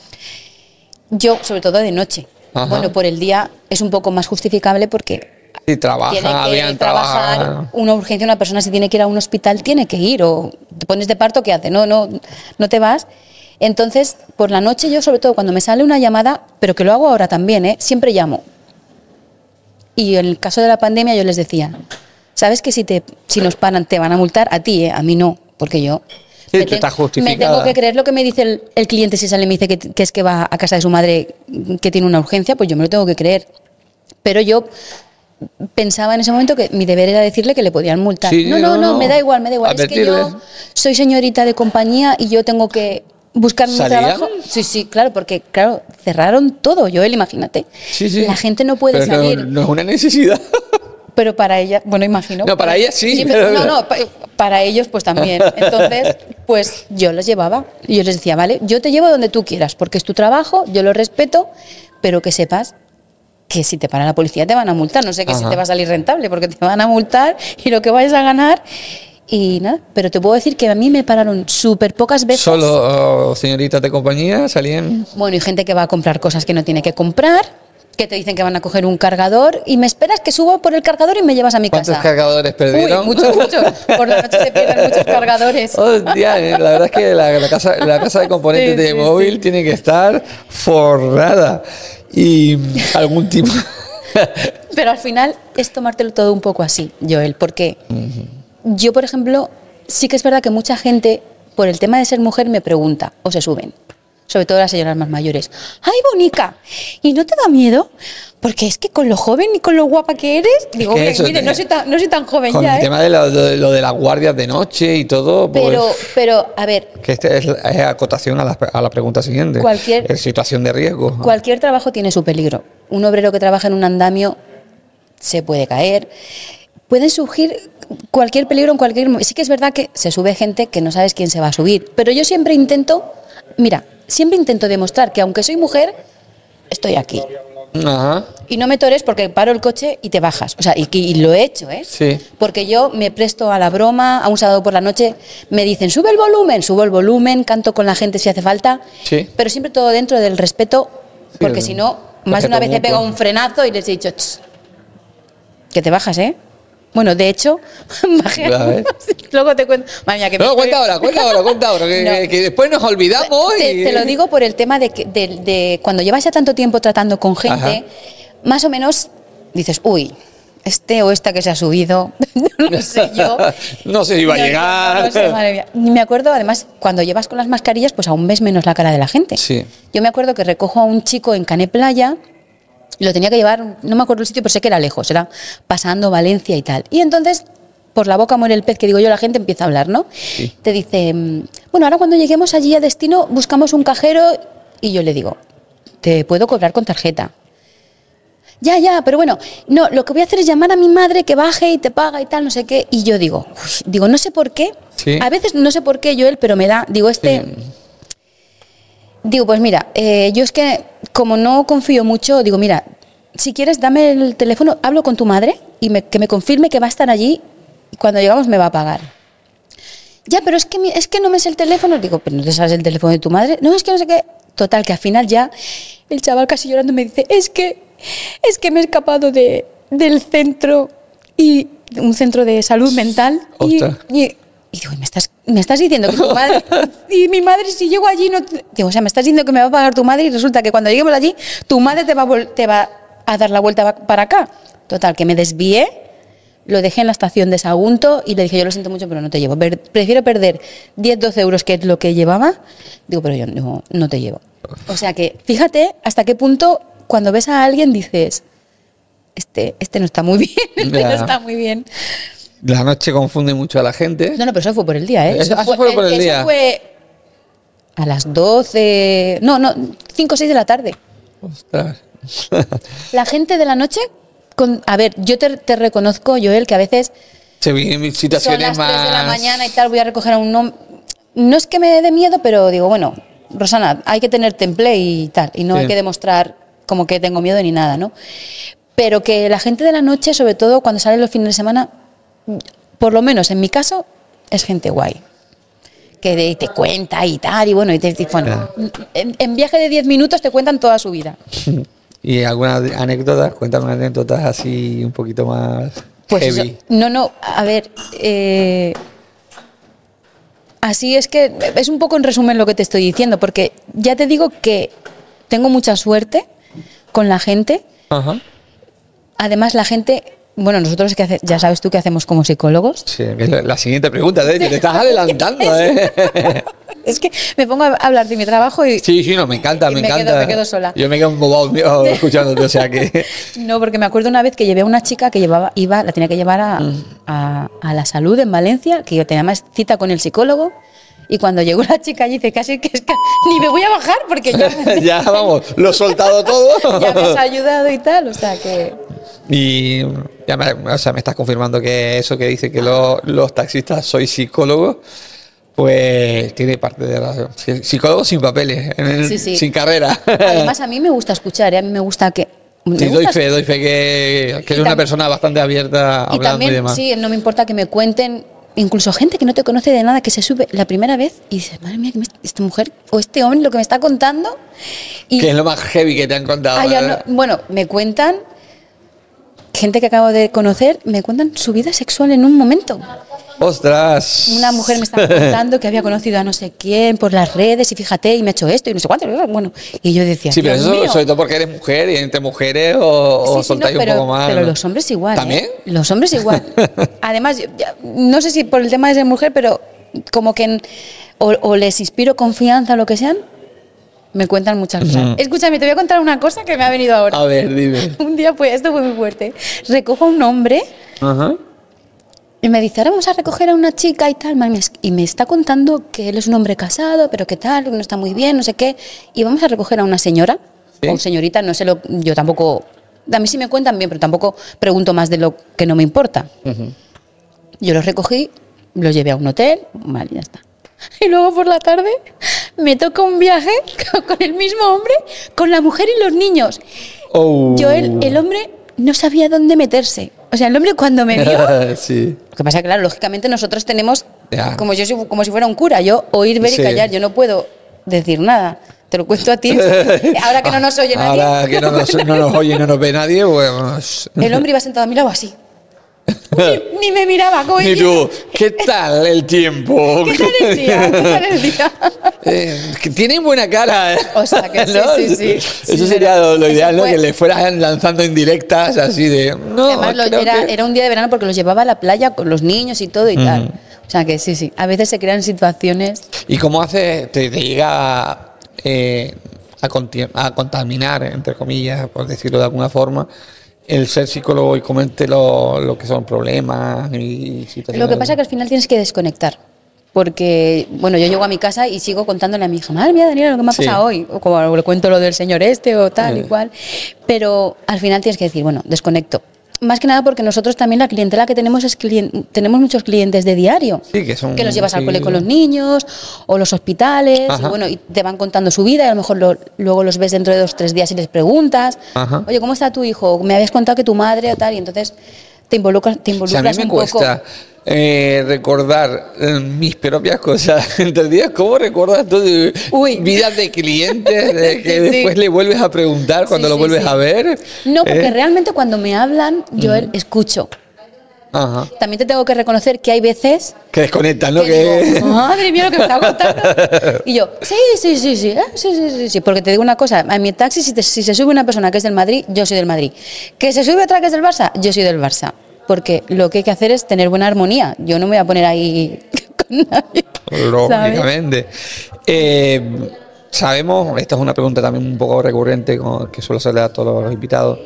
Speaker 1: yo, sobre todo de noche.
Speaker 2: Ajá.
Speaker 1: Bueno, por el día es un poco más justificable porque
Speaker 2: Sí, trabaja,
Speaker 1: tiene que
Speaker 2: habían
Speaker 1: trabajar una urgencia, una persona si tiene que ir a un hospital tiene que ir o te pones de parto, ¿qué hace? No, no, no te vas. Entonces, por la noche yo sobre todo cuando me sale una llamada, pero que lo hago ahora también, ¿eh? siempre llamo. Y en el caso de la pandemia yo les decía, ¿sabes que si, te, si nos paran te van a multar? A ti, ¿eh? a mí no, porque yo...
Speaker 2: Sí,
Speaker 1: me
Speaker 2: tú
Speaker 1: te-
Speaker 2: estás
Speaker 1: Me tengo que creer lo que me dice el, el cliente si sale y me dice que, que es que va a casa de su madre que tiene una urgencia, pues yo me lo tengo que creer. Pero yo pensaba en ese momento que mi deber era decirle que le podían multar.
Speaker 2: Sí,
Speaker 1: no, no,
Speaker 2: no,
Speaker 1: me da igual, me da igual. Es que yo soy señorita de compañía y yo tengo que buscar mi trabajo. Sí, sí, claro, porque claro, cerraron todo, Joel, imagínate.
Speaker 2: Sí, sí.
Speaker 1: La gente no puede
Speaker 2: Pero no-
Speaker 1: salir.
Speaker 2: No, es una necesidad.
Speaker 1: Pero para ella, bueno, imagino.
Speaker 2: No, para ella sí,
Speaker 1: pero, [laughs]
Speaker 2: pero-
Speaker 1: no, no, pa- para ellos pues también. Entonces, pues yo los llevaba. Y yo les decía, vale, yo te llevo donde tú quieras, porque es tu trabajo, yo lo respeto, pero que sepas que si te para la policía te van a multar. No sé que si te va a salir rentable, porque te van a multar y lo que vayas a ganar. Y nada, pero te puedo decir que a mí me pararon súper pocas veces.
Speaker 2: Solo oh, señoritas de compañía salían.
Speaker 1: Bueno, y gente que va a comprar cosas que no tiene que comprar, que te dicen que van a coger un cargador y me esperas que suba por el cargador y me llevas a mi
Speaker 2: ¿Cuántos
Speaker 1: casa.
Speaker 2: cargadores perdieron?
Speaker 1: Uy, muchos, muchos. Por la noche se pierden muchos cargadores. [laughs]
Speaker 2: Hostia, eh, la verdad es que la, la casa, la casa de componentes
Speaker 1: Sí,
Speaker 2: de
Speaker 1: sí,
Speaker 2: móvil
Speaker 1: sí.
Speaker 2: tiene que estar forrada. Y algún tipo. [laughs]
Speaker 1: Pero al final es tomártelo todo un poco así, Joel, porque yo, por ejemplo, sí que es verdad que mucha gente, por el tema de ser mujer, me pregunta o se suben. sobre todo las señoras más mayores. ¡Ay, bonica! ¿Y no te da miedo? Porque es que con lo joven y con lo guapa que eres, digo,
Speaker 2: que
Speaker 1: "Oye,
Speaker 2: eso
Speaker 1: mire,
Speaker 2: te-
Speaker 1: no soy tan, no soy tan joven
Speaker 2: Con
Speaker 1: ya,
Speaker 2: el
Speaker 1: ¿eh?
Speaker 2: tema de lo, de lo de las guardias de noche y todo, pues.
Speaker 1: Pero, pero, a ver,
Speaker 2: que este es, es acotación a la, a la pregunta siguiente.
Speaker 1: Cualquier-
Speaker 2: Es situación de riesgo.
Speaker 1: Cualquier trabajo tiene su peligro. Un obrero que trabaja en un andamio se puede caer. Puede surgir cualquier peligro en cualquier momento. Sí que es verdad que se sube gente que no sabes quién se va a subir. Pero yo siempre intento, mira, siempre intento demostrar que aunque soy mujer, estoy aquí.
Speaker 2: Ajá.
Speaker 1: Y no me tores porque paro el coche y te bajas. O sea, y, y lo he hecho, ¿eh?
Speaker 2: Sí.
Speaker 1: Porque yo me presto a la broma, a un sábado por la noche me dicen, sube el volumen, subo el volumen, canto con la gente si hace falta,
Speaker 2: Sí.
Speaker 1: pero siempre todo dentro del respeto, porque
Speaker 2: Sí,
Speaker 1: si no, más de una vez he pegado un frenazo y les he dicho, "Ch, que te bajas, ¿eh? Bueno, de hecho, [laughs] bajé. [laughs] Luego te cuento. Madre mía, que me
Speaker 2: No,
Speaker 1: estoy-
Speaker 2: cuenta ahora, cuenta ahora, cuenta ahora, que, [laughs]
Speaker 1: No.
Speaker 2: que- que después nos olvidamos.
Speaker 1: te,
Speaker 2: y-
Speaker 1: te lo digo por el tema de que de, de cuando llevas ya tanto tiempo tratando con gente,
Speaker 2: Ajá.
Speaker 1: más o menos dices, uy, este o esta que se ha subido, no sé yo.
Speaker 2: No sé si va a llegar.
Speaker 1: no sé, madre mía. Me acuerdo, además, cuando llevas con las mascarillas, pues aún ves menos la cara de la gente.
Speaker 2: Sí.
Speaker 1: Yo me acuerdo que recojo a un chico en Cané Playa, y lo tenía que llevar, no me acuerdo el sitio, pero sé que era lejos, era pasando Valencia y tal. Y entonces, por la boca muere el pez, que digo yo, la gente empieza a hablar, ¿no? Te dice, mm, bueno, ahora cuando lleguemos allí a destino, buscamos un cajero, y yo le digo, te puedo cobrar con tarjeta. Ya, ya, pero bueno, no, lo que voy a hacer es llamar a mi madre que baje y te paga y tal, no sé qué. Y yo digo, uy, digo, no sé por qué.
Speaker 2: Sí.
Speaker 1: A veces no sé por qué, Joel, pero me da, digo, este.
Speaker 2: Sí.
Speaker 1: Digo, pues mira, eh, yo es que como no confío mucho, digo, mira, si quieres dame el teléfono, hablo con tu madre y me- que me confirme que va a estar allí y cuando llegamos me va a pagar. Ya, pero es que, es que no me sé el teléfono. Digo, pero no te sabes el teléfono de tu madre. No, es que no sé qué. Total, que al final ya el chaval casi llorando me dice, es que, es que me he escapado de, del centro y un centro de salud mental. Y, y- y digo, ¿me estás, me estás diciendo que tu madre... [laughs] Y mi madre, si llego allí, no... te-". Digo, o sea, me estás diciendo que me va a pagar tu madre y resulta que cuando lleguemos allí, tu madre te va a, te va a dar la vuelta pa- para acá. Total, que me desvié, lo dejé en la estación de Sagunto y le dije, yo lo siento mucho, pero no te llevo. Prefiero perder 10, 12 euros, que es lo que llevaba. Digo, pero yo no, no te llevo. O sea que, fíjate hasta qué punto cuando ves a alguien dices, este, este no está muy bien, [laughs] este no está muy bien.
Speaker 2: La noche confunde mucho a la gente.
Speaker 1: No, no, pero eso fue por el día, ¿eh?
Speaker 2: Eso- eso fue por el
Speaker 1: eso
Speaker 2: día.
Speaker 1: fue a las 12, no, no, 5 o 6 de la tarde.
Speaker 2: Ostras. [laughs]
Speaker 1: La gente de la noche, con, a ver, yo te, te reconozco, Joel, que a veces
Speaker 2: Se vienen
Speaker 1: son
Speaker 2: situaciones
Speaker 1: las 3
Speaker 2: más.
Speaker 1: de la mañana y tal, voy a recoger a un hombre. No es que me dé miedo, pero digo, bueno, Rosana, hay que tener temple y tal, y no
Speaker 2: Sí.
Speaker 1: hay que demostrar como que tengo miedo ni nada, ¿no? Pero que la gente de la noche, sobre todo cuando salen los fines de semana, por lo menos en mi caso, es gente guay. Que de- te cuenta y tal, y bueno, y te, bueno, en, en viaje de 10 minutos te cuentan toda su vida. [laughs]
Speaker 2: Y algunas anécdotas, cuéntame anécdotas así un poquito más
Speaker 1: Pues
Speaker 2: heavy.
Speaker 1: eso- no, no, a ver, eh, así es que es un poco en resumen lo que te estoy diciendo, porque ya te digo que tengo mucha suerte con la gente.
Speaker 2: Ajá.
Speaker 1: Además, la gente, bueno, nosotros que hace- ya sabes tú que hacemos como psicólogos.
Speaker 2: Sí, la, siguiente pregunta, hecho, te estás adelantando, [laughs] ¿eh?
Speaker 1: Es que me pongo a hablar de mi trabajo y
Speaker 2: Sí, sí, no, me encanta, me,
Speaker 1: me quedo-
Speaker 2: encanta.
Speaker 1: me quedo sola.
Speaker 2: Yo me quedo embobado [laughs] escuchándote, o sea que.
Speaker 1: No, porque me acuerdo una vez que llevé a una chica que llevaba, iba, la tenía que llevar a, a- a la salud en Valencia, que yo tenía más cita con el psicólogo. Y cuando llegó la chica allí, dice casi que es que ni me voy a bajar porque ya, [laughs]
Speaker 2: ya, vamos, lo he soltado todo.
Speaker 1: ya me has ayudado y tal. O sea que.
Speaker 2: Y ya me, o sea, me estás confirmando que eso que dice que lo- los taxistas soy psicólogo, pues tiene parte de razón. Psicólogo sin papeles, en el-
Speaker 1: Sí, sí.
Speaker 2: sin carrera.
Speaker 1: Además, a mí me gusta escuchar, ¿eh? a mí me gusta que.
Speaker 2: Sí, doy fe, doy fe que, que
Speaker 1: Y
Speaker 2: eres una persona bastante abierta
Speaker 1: Y
Speaker 2: hablando y,
Speaker 1: también,
Speaker 2: demás.
Speaker 1: sí, no me importa que me cuenten, incluso gente que no te conoce de nada, que se sube la primera vez y dices, madre mía, que me- esta mujer o este hombre lo que me está contando. Y,
Speaker 2: Que es lo más heavy que te han contado.
Speaker 1: Ah, ya no- bueno, me cuentan, gente que acabo de conocer, me cuentan su vida sexual en un momento.
Speaker 2: Ostras.
Speaker 1: Una mujer me estaba contando que había conocido a no sé quién por las redes y fíjate, y me ha hecho esto y no sé cuánto. Bueno, y yo decía,
Speaker 2: Sí, pero eso
Speaker 1: mío.
Speaker 2: sobre todo porque eres mujer y entre mujeres o, o
Speaker 1: Sí, no,
Speaker 2: soltáis
Speaker 1: pero,
Speaker 2: un poco más.
Speaker 1: pero
Speaker 2: ¿no?
Speaker 1: los hombres igual. ¿eh?
Speaker 2: ¿También?
Speaker 1: Los hombres igual. [laughs] Además, yo- ya- no sé si por el tema de ser mujer, pero como que en- o, o les inspiro confianza o lo que sean, Me cuentan muchas cosas. Escúchame, te voy a contar una cosa que me ha venido ahora.
Speaker 2: A ver, dime. [laughs]
Speaker 1: Un día, pues, esto fue muy fuerte. Recojo a un hombre
Speaker 2: Ajá.
Speaker 1: y me dice, ahora vamos a recoger a una chica y tal. Y me está contando que él es un hombre casado, pero que tal, no está muy bien, no sé qué. Y vamos a recoger a una señora,
Speaker 2: Sí.
Speaker 1: o señorita, no sé, lo, yo tampoco... A mí sí me cuentan bien, pero tampoco pregunto más de lo que no me importa. Yo los recogí, los llevé a un hotel, vale, ya está. [laughs] Y luego por la tarde me toca un viaje [laughs] con el mismo hombre, con la mujer y los niños.
Speaker 2: Oh.
Speaker 1: Yo, el, el hombre no sabía dónde meterse. O sea, el hombre cuando me vio... [laughs]
Speaker 2: sí.
Speaker 1: Lo que pasa que, claro, lógicamente nosotros tenemos,
Speaker 2: Ya.
Speaker 1: como yo como si fuera un cura, yo oír, ver
Speaker 2: Sí.
Speaker 1: y callar, yo no puedo decir nada. Te lo cuento a ti. [laughs] Ahora que no nos oye nadie.
Speaker 2: Ahora que no nos, no nos oye y no nos ve nadie, pues.
Speaker 1: El hombre iba sentado a mi lado así. Ni, [laughs] ni me miraba, como
Speaker 2: Y tú, ¿qué tal el tiempo? [laughs]
Speaker 1: ¿Qué tal el día? ¿Qué tal el día? [laughs]
Speaker 2: Eh, tienen buena cara. ¿eh?
Speaker 1: O sea, que sí, sí, sí. Sí,
Speaker 2: Eso sería lo, lo ideal, ¿no? Que le fueran lanzando indirectas así de. No,
Speaker 1: Además, lo- era,
Speaker 2: que-
Speaker 1: era un día de verano porque los llevaba a la playa con los niños y todo y tal. O sea que sí, sí. A veces se crean situaciones.
Speaker 2: ¿Y cómo hace, te, te llega eh, a contaminar, entre comillas, por decirlo de alguna forma, el ser psicólogo y comente lo, lo que son problemas y situaciones?
Speaker 1: Lo que pasa es que al final tienes que desconectar. Porque, bueno, yo llego a mi casa y sigo contándole a mi hija, madre mía, Daniela, lo que me ha
Speaker 2: Sí.
Speaker 1: pasado hoy. O como le cuento lo del señor este o tal y
Speaker 2: Sí.
Speaker 1: cual. Pero al final tienes que decir, bueno, desconecto. Más que nada porque nosotros también la clientela que tenemos es clien- tenemos muchos clientes de diario.
Speaker 2: Sí, que son-
Speaker 1: los llevas al cole con los niños o los hospitales y bueno, y te van contando su vida y a lo mejor lo- luego los ves dentro de dos tres días y les preguntas,
Speaker 2: Ajá.
Speaker 1: oye, ¿cómo está tu hijo? Me habías contado que tu madre o tal y entonces te involucras, te
Speaker 2: O sea, a
Speaker 1: involucras
Speaker 2: mí me
Speaker 1: un poco.
Speaker 2: cuesta eh, recordar eh, mis propias cosas. [laughs] ¿Entendías? ¿Cómo recuerdas tú vidas de clientes de [laughs] que
Speaker 1: Sí, sí.
Speaker 2: después le vuelves a preguntar cuando
Speaker 1: Sí,
Speaker 2: lo vuelves a ver?
Speaker 1: No, porque
Speaker 2: ¿Eh?
Speaker 1: realmente cuando me hablan, yo escucho.
Speaker 2: Ajá.
Speaker 1: También te tengo que reconocer que hay veces
Speaker 2: Que desconectan, ¿no?
Speaker 1: que
Speaker 2: Que...
Speaker 1: digo, [laughs] madre mía, lo que me está contando. Y yo, sí, sí, sí, sí, sí, sí, sí, sí. Porque te digo una cosa, a mi taxi, si, te- si se sube una persona que es del Madrid, yo soy del Madrid. Que se sube otra que es del Barça, yo soy del Barça. Porque lo que hay que hacer es tener buena armonía. Yo no me voy a poner ahí [laughs] con nadie.
Speaker 2: Lógicamente. Eh, sabemos, esta es una pregunta también un poco recurrente que suelo hacerle a todos los invitados,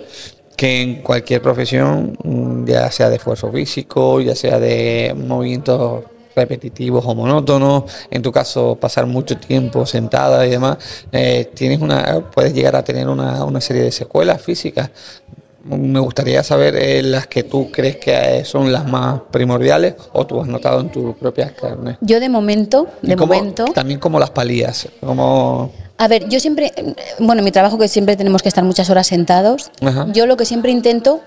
Speaker 2: que en cualquier profesión, mm, ya sea de esfuerzo físico, ya sea de movimientos repetitivos o monótonos, en tu caso pasar mucho tiempo sentada y demás, eh, tienes una, puedes llegar a tener una, una serie de secuelas físicas. Me gustaría saber eh, las que tú crees que eh, son las más primordiales o tú has notado en tus propias carnes.
Speaker 1: Yo de momento, de
Speaker 2: cómo-
Speaker 1: momento...
Speaker 2: También como las palías. Como.
Speaker 1: A ver, yo siempre, eh, bueno, mi trabajo que siempre tenemos que estar muchas horas sentados,
Speaker 2: Ajá.
Speaker 1: yo lo que siempre intento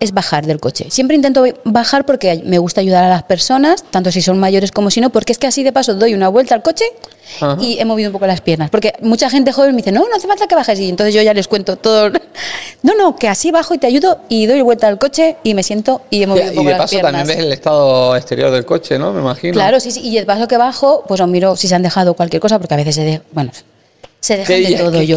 Speaker 1: es bajar del coche. Siempre intento bajar porque me gusta ayudar a las personas, tanto si son mayores como si no, porque es que así de paso doy una vuelta al coche
Speaker 2: Ajá.
Speaker 1: y he movido un poco las piernas. Porque mucha gente joven me dice, no, no hace falta que bajes. Y entonces yo ya les cuento todo. [laughs] No, no, que así bajo y te ayudo y doy vuelta al coche y me siento y he movido un
Speaker 2: Y
Speaker 1: poco
Speaker 2: de
Speaker 1: las
Speaker 2: paso
Speaker 1: piernas.
Speaker 2: también ves el estado exterior del coche, ¿no? Me imagino.
Speaker 1: Claro, sí, sí. Y el paso que bajo, pues os miro si se han dejado cualquier cosa, porque a veces se, de- bueno, se dejan de todo. yo,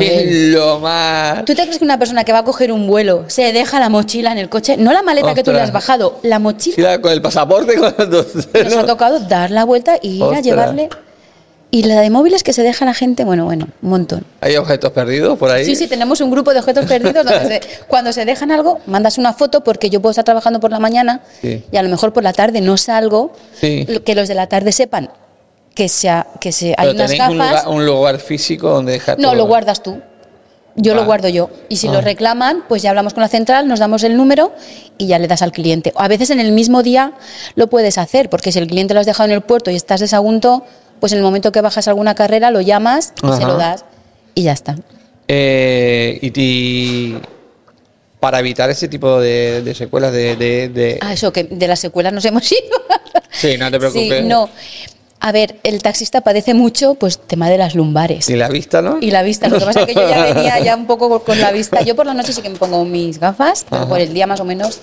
Speaker 2: lo más.
Speaker 1: ¿Tú te crees que una persona que va a coger un vuelo se deja la mochila en el coche? No la maleta que tú le has bajado, la mochila.
Speaker 2: Sí, la- con el pasaporte, con los-
Speaker 1: Nos ha tocado dar la vuelta y ir a llevarle. Y la de móviles que se deja la gente, bueno, bueno, un montón.
Speaker 2: Hay objetos perdidos por ahí.
Speaker 1: Sí, sí, tenemos un grupo de objetos perdidos donde [laughs] se- cuando se dejan algo, mandas una foto porque yo puedo estar trabajando por la mañana
Speaker 2: Sí.
Speaker 1: y a lo mejor por la tarde no salgo,
Speaker 2: Sí.
Speaker 1: que los de la tarde sepan que, sea, que se, hay unas
Speaker 2: tenéis un
Speaker 1: gafas.
Speaker 2: lugar, un lugar físico donde dejar
Speaker 1: No,
Speaker 2: todo.
Speaker 1: lo guardas tú. Yo lo
Speaker 2: Ah.
Speaker 1: guardo yo. Y si
Speaker 2: Ah.
Speaker 1: lo reclaman, pues ya hablamos con la central, nos damos el número y ya le das al cliente. A veces en el mismo día lo puedes hacer, porque si el cliente lo has dejado en el puerto y estás de Sagunto, pues en el momento que bajas alguna carrera lo llamas y se lo das y ya está.
Speaker 2: Eh, y, y para evitar ese tipo de, de secuelas de, de- de-
Speaker 1: Ah, eso, que de las secuelas nos hemos [laughs] ido.
Speaker 2: Sí, no te preocupes.
Speaker 1: Sí, no. A ver, el taxista padece mucho, pues tema de las lumbares.
Speaker 2: Y la vista, ¿no?
Speaker 1: Y la vista, lo que pasa es que yo ya [laughs] venía ya un poco con la vista. Yo por la noche sí que me pongo mis gafas, pero
Speaker 2: Ajá.
Speaker 1: por el día más o menos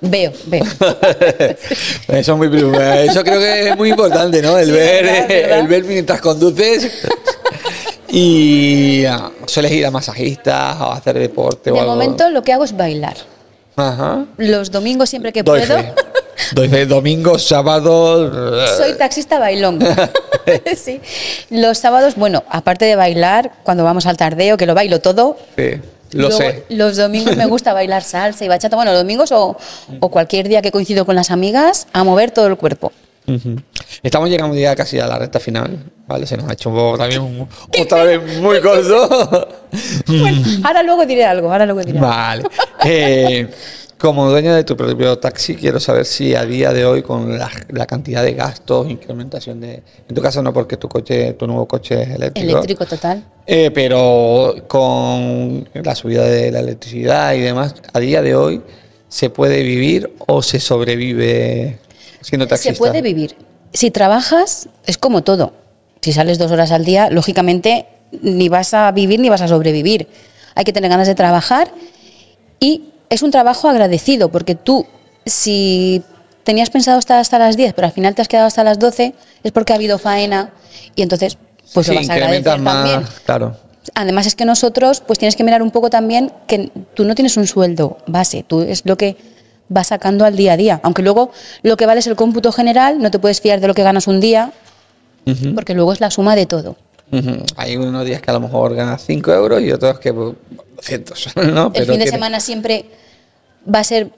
Speaker 1: veo, veo. [laughs]
Speaker 2: Eso, es muy, eso creo que es muy importante, ¿no? El,
Speaker 1: Sí,
Speaker 2: ver,
Speaker 1: ¿verdad? ¿verdad?
Speaker 2: el ver mientras conduces. Y ah, sueles ir a masajistas o a hacer deporte o
Speaker 1: De
Speaker 2: algo.
Speaker 1: momento lo que hago es bailar.
Speaker 2: Ajá.
Speaker 1: Los domingos siempre que
Speaker 2: Doy
Speaker 1: puedo.
Speaker 2: fe. Doy fe, domingos, sábados.
Speaker 1: Soy taxista bailón. [laughs] [laughs] sí. Los sábados, bueno, aparte de bailar, cuando vamos al tardeo, que lo bailo todo.
Speaker 2: Sí, lo
Speaker 1: luego,
Speaker 2: sé.
Speaker 1: Los domingos me gusta bailar salsa y bachata. Bueno, los domingos o, o cualquier día que coincido con las amigas, a mover todo el cuerpo.
Speaker 2: Estamos llegando ya casi a la recta final, ¿vale? Se nos ha hecho un poco también un- otra vez muy [laughs] corto.
Speaker 1: Bueno, ahora luego diré algo, ahora luego diré algo.
Speaker 2: Vale. Eh, como dueño de tu propio taxi, quiero saber si a día de hoy, con la, la cantidad de gastos, incrementación de. En tu caso, no, porque tu coche, tu nuevo coche es eléctrico.
Speaker 1: Eléctrico total.
Speaker 2: Eh, pero con la subida de la electricidad y demás, a día de hoy, ¿se puede vivir o se sobrevive siendo taxista?
Speaker 1: Se puede vivir. Si trabajas, es como todo. Si sales dos horas al día, lógicamente ni vas a vivir ni vas a sobrevivir. Hay que tener ganas de trabajar y es un trabajo agradecido porque tú, si tenías pensado estar hasta las 10, pero al final te has quedado hasta las 12, es porque ha habido faena y entonces pues
Speaker 2: Sí,
Speaker 1: lo vas a agradecer
Speaker 2: más,
Speaker 1: también.
Speaker 2: Claro.
Speaker 1: Además es que nosotros, pues tienes que mirar un poco también que tú no tienes un sueldo base, tú es lo que vas sacando al día a día. Aunque luego lo que vale es el cómputo general, no te puedes fiar de lo que ganas un día, porque luego es la suma de todo.
Speaker 2: Hay unos días que a lo mejor ganas 5 euros y otros que pues, 200, [laughs] ¿no?
Speaker 1: el fin de semana siempre va a ser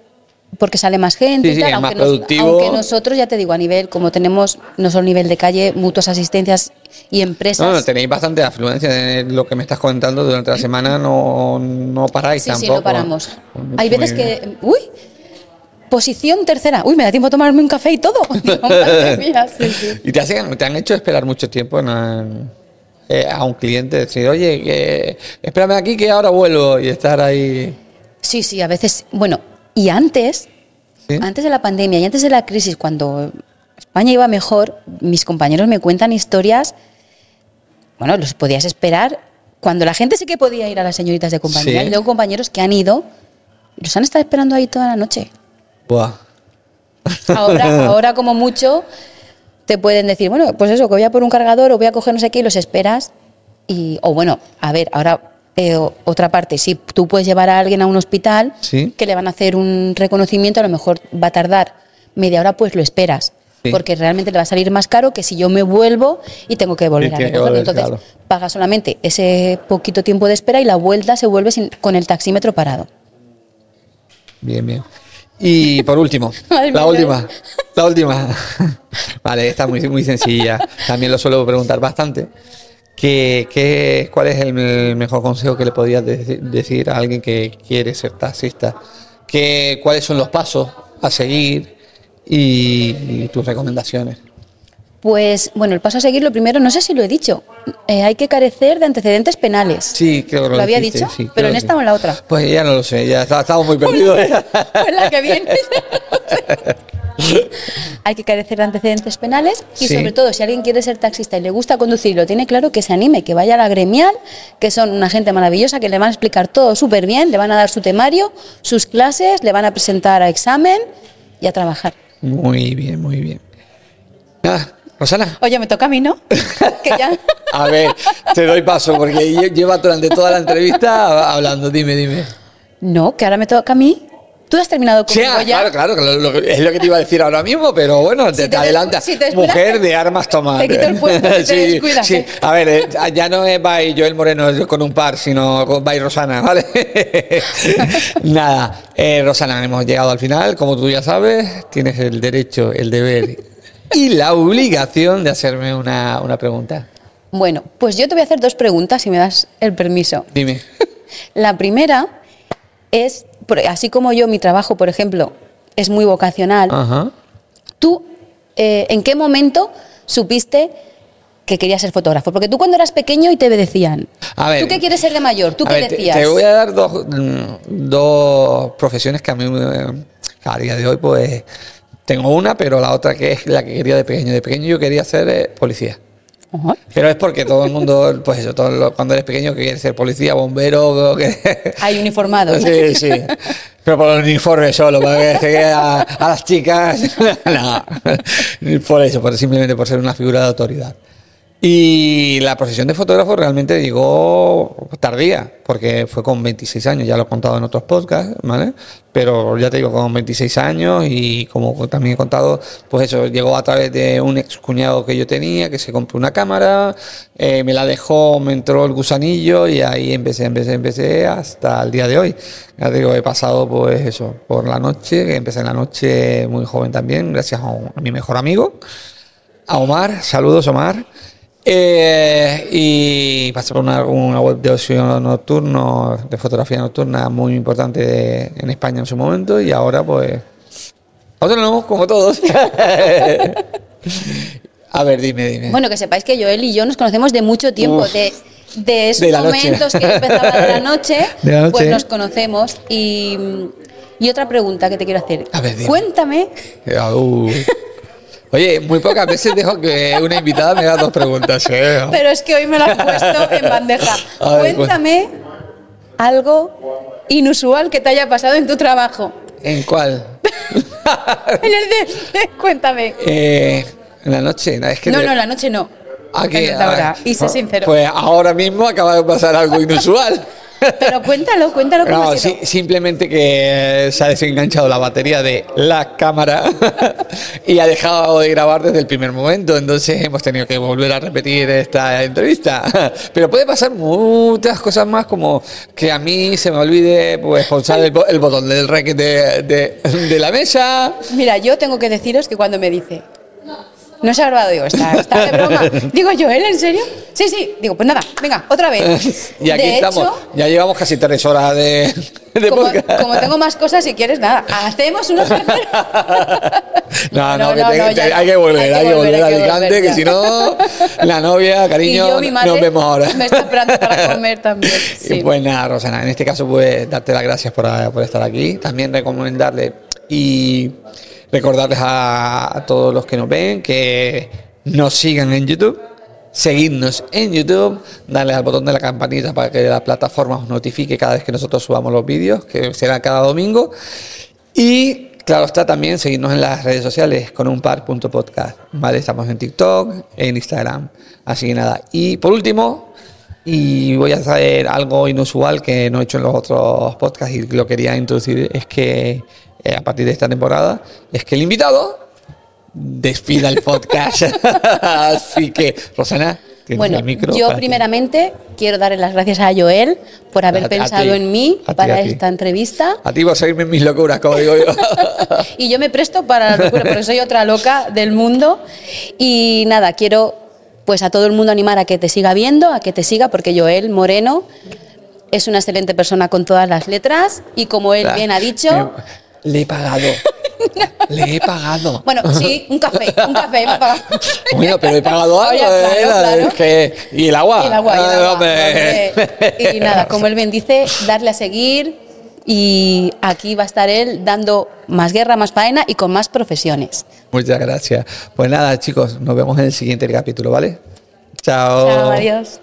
Speaker 1: porque sale más gente
Speaker 2: Sí,
Speaker 1: y
Speaker 2: sí,
Speaker 1: aunque,
Speaker 2: más
Speaker 1: nos- aunque nosotros, ya te digo, a nivel, como tenemos no solo nivel de calle, mutuas asistencias y empresas.
Speaker 2: No, no, tenéis bastante afluencia. en Lo que me estás comentando durante la semana no, no paráis
Speaker 1: Sí, sí,
Speaker 2: tampoco.
Speaker 1: no paramos.
Speaker 2: Muy
Speaker 1: Hay veces que, uy, posición tercera, uy, me da tiempo a tomarme un café y todo. Digo, [laughs] [laughs] madre mía, sí, sí.
Speaker 2: ¿Y te, hacen- te han hecho esperar mucho tiempo en, en- eh, a un cliente? Decir, oye, que, espérame aquí que ahora vuelvo y estar ahí.
Speaker 1: Sí, sí, a veces, bueno, y antes,
Speaker 2: ¿Sí?
Speaker 1: antes de la pandemia y antes de la crisis, cuando España iba mejor, mis compañeros me cuentan historias, bueno, los podías esperar cuando la gente sí que podía ir a las señoritas de compañía.
Speaker 2: Sí.
Speaker 1: Y luego compañeros que han ido los han estado esperando ahí toda la noche.
Speaker 2: Buah.
Speaker 1: Ahora, [laughs] ahora como mucho, te pueden decir, bueno, pues eso, que voy a por un cargador o voy a coger no sé qué y los esperas. Y, o bueno, a ver, ahora eh, otra parte, si tú puedes llevar a alguien a un hospital
Speaker 2: Sí.
Speaker 1: que le van a hacer un reconocimiento, a lo mejor va a tardar media hora, pues lo esperas.
Speaker 2: Sí.
Speaker 1: Porque realmente le va a salir más caro que si yo me vuelvo y tengo que volver
Speaker 2: Sí,
Speaker 1: a recogerlo. Entonces,
Speaker 2: claro.
Speaker 1: paga solamente ese poquito tiempo de espera y la vuelta se vuelve sin- con el taxímetro parado.
Speaker 2: Bien, bien. Y por último, [laughs] la última, la última. [laughs] Vale, esta es muy, muy sencilla. También lo suelo preguntar bastante. ¿Qué, qué, ¿Cuál es el me- mejor consejo que le podrías de- decir a alguien que quiere ser taxista? ¿Qué, ¿Cuáles son los pasos a seguir y, y tus recomendaciones?
Speaker 1: Pues bueno, el paso a seguir, lo primero, no sé si lo he dicho, eh, hay que carecer de antecedentes penales.
Speaker 2: Sí, creo que lo,
Speaker 1: ¿Lo había
Speaker 2: dijiste,
Speaker 1: dicho?
Speaker 2: sí,
Speaker 1: ¿Pero en esta
Speaker 2: sí.
Speaker 1: o en la otra?
Speaker 2: Pues ya no lo sé, ya estamos muy perdidos. ¿eh? [laughs]
Speaker 1: Pues la que viene. [laughs] Hay que carecer de antecedentes penales y
Speaker 2: Sí.
Speaker 1: sobre todo si alguien quiere ser taxista y le gusta conducir y lo tiene claro, que se anime, que vaya a la gremial, que son una gente maravillosa, que le van a explicar todo súper bien, le van a dar su temario, sus clases, le van a presentar a examen y a trabajar.
Speaker 2: Muy bien, muy bien. Nada, Rosana.
Speaker 1: Oye, me toca a mí, ¿no? [laughs] que ya...
Speaker 2: A ver, te doy paso porque lle- lleva durante toda la entrevista hablando. Dime, dime.
Speaker 1: No, que ahora me toca a mí. Tú has terminado
Speaker 2: Sí, ah,
Speaker 1: ya.
Speaker 2: claro, claro, que lo- lo- es lo que te iba a decir ahora mismo, pero bueno, te,
Speaker 1: Si te
Speaker 2: te adelantas.
Speaker 1: si te
Speaker 2: Mujer
Speaker 1: te-
Speaker 2: de armas tomar.
Speaker 1: te quito el puesto, si [laughs] te
Speaker 2: sí, sí.
Speaker 1: ¿eh?
Speaker 2: A ver, eh, ya no es by Joel Moreno con un par, sino con by Rosana, ¿vale? [laughs] Nada, eh, Rosana, hemos llegado al final. Como tú ya sabes, tienes el derecho, el deber y la obligación de hacerme una, una pregunta.
Speaker 1: Bueno, pues yo te voy a hacer dos preguntas si me das el permiso.
Speaker 2: Dime. [laughs]
Speaker 1: La primera es, así como yo, mi trabajo, por ejemplo, es muy vocacional,
Speaker 2: Ajá.
Speaker 1: ¿tú eh, en qué momento supiste que querías ser fotógrafo? Porque tú cuando eras pequeño y te decían,
Speaker 2: A ver.
Speaker 1: ¿tú qué quieres ser de mayor? ¿Tú qué
Speaker 2: ver, te-
Speaker 1: decías?
Speaker 2: Te, voy a dar dos, mm, dos profesiones que a mí a día de hoy pues tengo una, pero la otra que es la que quería de pequeño. De pequeño yo quería ser eh, policía.
Speaker 1: Ajá.
Speaker 2: Pero es porque todo el mundo, [laughs] pues eso, todo lo- cuando eres pequeño que quieres ser policía, bombero, que... [laughs]
Speaker 1: Hay uniformados.
Speaker 2: Sí, sí. Pero por el uniforme solo, para que se quede a, a las chicas. [laughs] no. Por eso, por, simplemente por ser una figura de autoridad. Y la profesión de fotógrafo realmente llegó tardía, porque fue con 26 años, ya lo he contado en otros podcasts, ¿vale? Pero ya te digo, con 26 años y como también he contado, pues eso, llegó a través de un ex cuñado que yo tenía, que se compró una cámara, eh, me la dejó, me entró el gusanillo y ahí empecé, empecé, empecé hasta el día de hoy. Ya te digo, he pasado pues eso, por la noche, que empecé en la noche muy joven también, gracias a, un- a mi mejor amigo, a Omar, saludos Omar. Eh, y pasé por una, una web de ocio nocturno, de fotografía nocturna muy importante de- en España en su momento y ahora pues autónomos como todos. [laughs] A ver, dime, dime.
Speaker 1: Bueno, que sepáis que Joel y yo nos conocemos de mucho tiempo,
Speaker 2: Uf.
Speaker 1: de, de esos
Speaker 2: De la noche.
Speaker 1: momentos que empezaba de la noche, [laughs]
Speaker 2: De la noche.
Speaker 1: pues nos conocemos. Y, y otra pregunta que te quiero hacer.
Speaker 2: A ver, dime.
Speaker 1: Cuéntame,
Speaker 2: Ah, uh. Oye, muy pocas veces dejo que una invitada me haga dos preguntas. ¿eh?
Speaker 1: pero es que hoy me lo has puesto en bandeja. [laughs]
Speaker 2: Ver,
Speaker 1: Cuéntame algo inusual que te haya pasado en tu trabajo.
Speaker 2: ¿En cuál? [laughs]
Speaker 1: En el de- Cuéntame.
Speaker 2: Eh, en la noche. no, Es que
Speaker 1: No,
Speaker 2: de-
Speaker 1: no, la noche no.
Speaker 2: ¿A qué?
Speaker 1: En el de ahora.
Speaker 2: A ver,
Speaker 1: Y sé sincero.
Speaker 2: Pues ahora mismo acaba de pasar algo inusual. [laughs]
Speaker 1: Pero cuéntalo, cuéntalo cómo
Speaker 2: No,
Speaker 1: ha sido.
Speaker 2: sí- simplemente que se ha desenganchado la batería de la cámara [laughs] y ha dejado de grabar desde el primer momento. Entonces hemos tenido que volver a repetir esta entrevista. [laughs] Pero puede pasar muchas cosas más, como que a mí se me olvide pues pulsar el, bo- el botón del rec de, de- de la mesa.
Speaker 1: Mira, yo tengo que deciros que cuando me dice, no se ha grabado, digo, está, está de broma. [laughs] Digo, Joel, ¿en serio? Sí, sí. Digo, pues nada, venga, otra vez. [laughs]
Speaker 2: Y aquí
Speaker 1: de
Speaker 2: estamos.
Speaker 1: Hecho,
Speaker 2: ya llevamos casi tres horas de, de
Speaker 1: como,
Speaker 2: podcast.
Speaker 1: como tengo más cosas, si quieres, nada, hacemos [laughs] tercera.
Speaker 2: No, no,
Speaker 1: No,
Speaker 2: que
Speaker 1: no,
Speaker 2: te-
Speaker 1: no,
Speaker 2: te-
Speaker 1: ya
Speaker 2: hay que volver, hay que volver, a Alicante, que si no, la novia,
Speaker 1: y
Speaker 2: cariño,
Speaker 1: yo, mi madre,
Speaker 2: nos vemos ahora.
Speaker 1: me está esperando para comer también.
Speaker 2: Y
Speaker 1: Sí.
Speaker 2: pues nada, Rosana, en este caso, pues darte las gracias por, por estar aquí. También recomendarle y recordarles a, todos los que nos ven que nos sigan en YouTube. Seguidnos en YouTube, darle al botón de la campanita para que la plataforma os notifique cada vez que nosotros subamos los vídeos, que será cada domingo. Y claro está también seguirnos en las redes sociales con un par.podcast. ¿vale? Estamos en TikTok, en Instagram. Así que nada. Y por último, y voy a hacer algo inusual que no he hecho en los otros podcasts y lo quería introducir, es que eh, a partir de esta temporada, es que el invitado despida el podcast. [laughs] Así que, Rosana,
Speaker 1: Bueno,
Speaker 2: el micro.
Speaker 1: yo
Speaker 2: ti.
Speaker 1: primeramente quiero darle las gracias a Joel por haber
Speaker 2: A ti, a
Speaker 1: pensado
Speaker 2: ti,
Speaker 1: en mí
Speaker 2: ti,
Speaker 1: para esta entrevista.
Speaker 2: A ti vas a seguirme en mis locuras, como digo yo. [laughs]
Speaker 1: Y yo me presto para la locura, porque soy otra loca del mundo. Y nada, quiero pues a todo el mundo animar a que te siga viendo, a que te siga, porque Joel Moreno es una excelente persona con todas las letras y como él bien ha dicho,
Speaker 2: Le he pagado. [laughs] Le he pagado.
Speaker 1: bueno, sí, un café, un café, me ha pagado. [laughs]
Speaker 2: Bueno, pero he pagado [laughs] algo.
Speaker 1: Claro,
Speaker 2: ¿eh?
Speaker 1: claro.
Speaker 2: Es que- ¿Y el agua?
Speaker 1: Y el agua, y el
Speaker 2: Ah,
Speaker 1: agua. Y nada, como él bien dice, darle a seguir y aquí va a estar él dando más guerra, más faena y con más profesiones.
Speaker 2: Muchas gracias. Pues nada, chicos, nos vemos en el siguiente capítulo, ¿vale? Chao.
Speaker 1: Chao, adiós.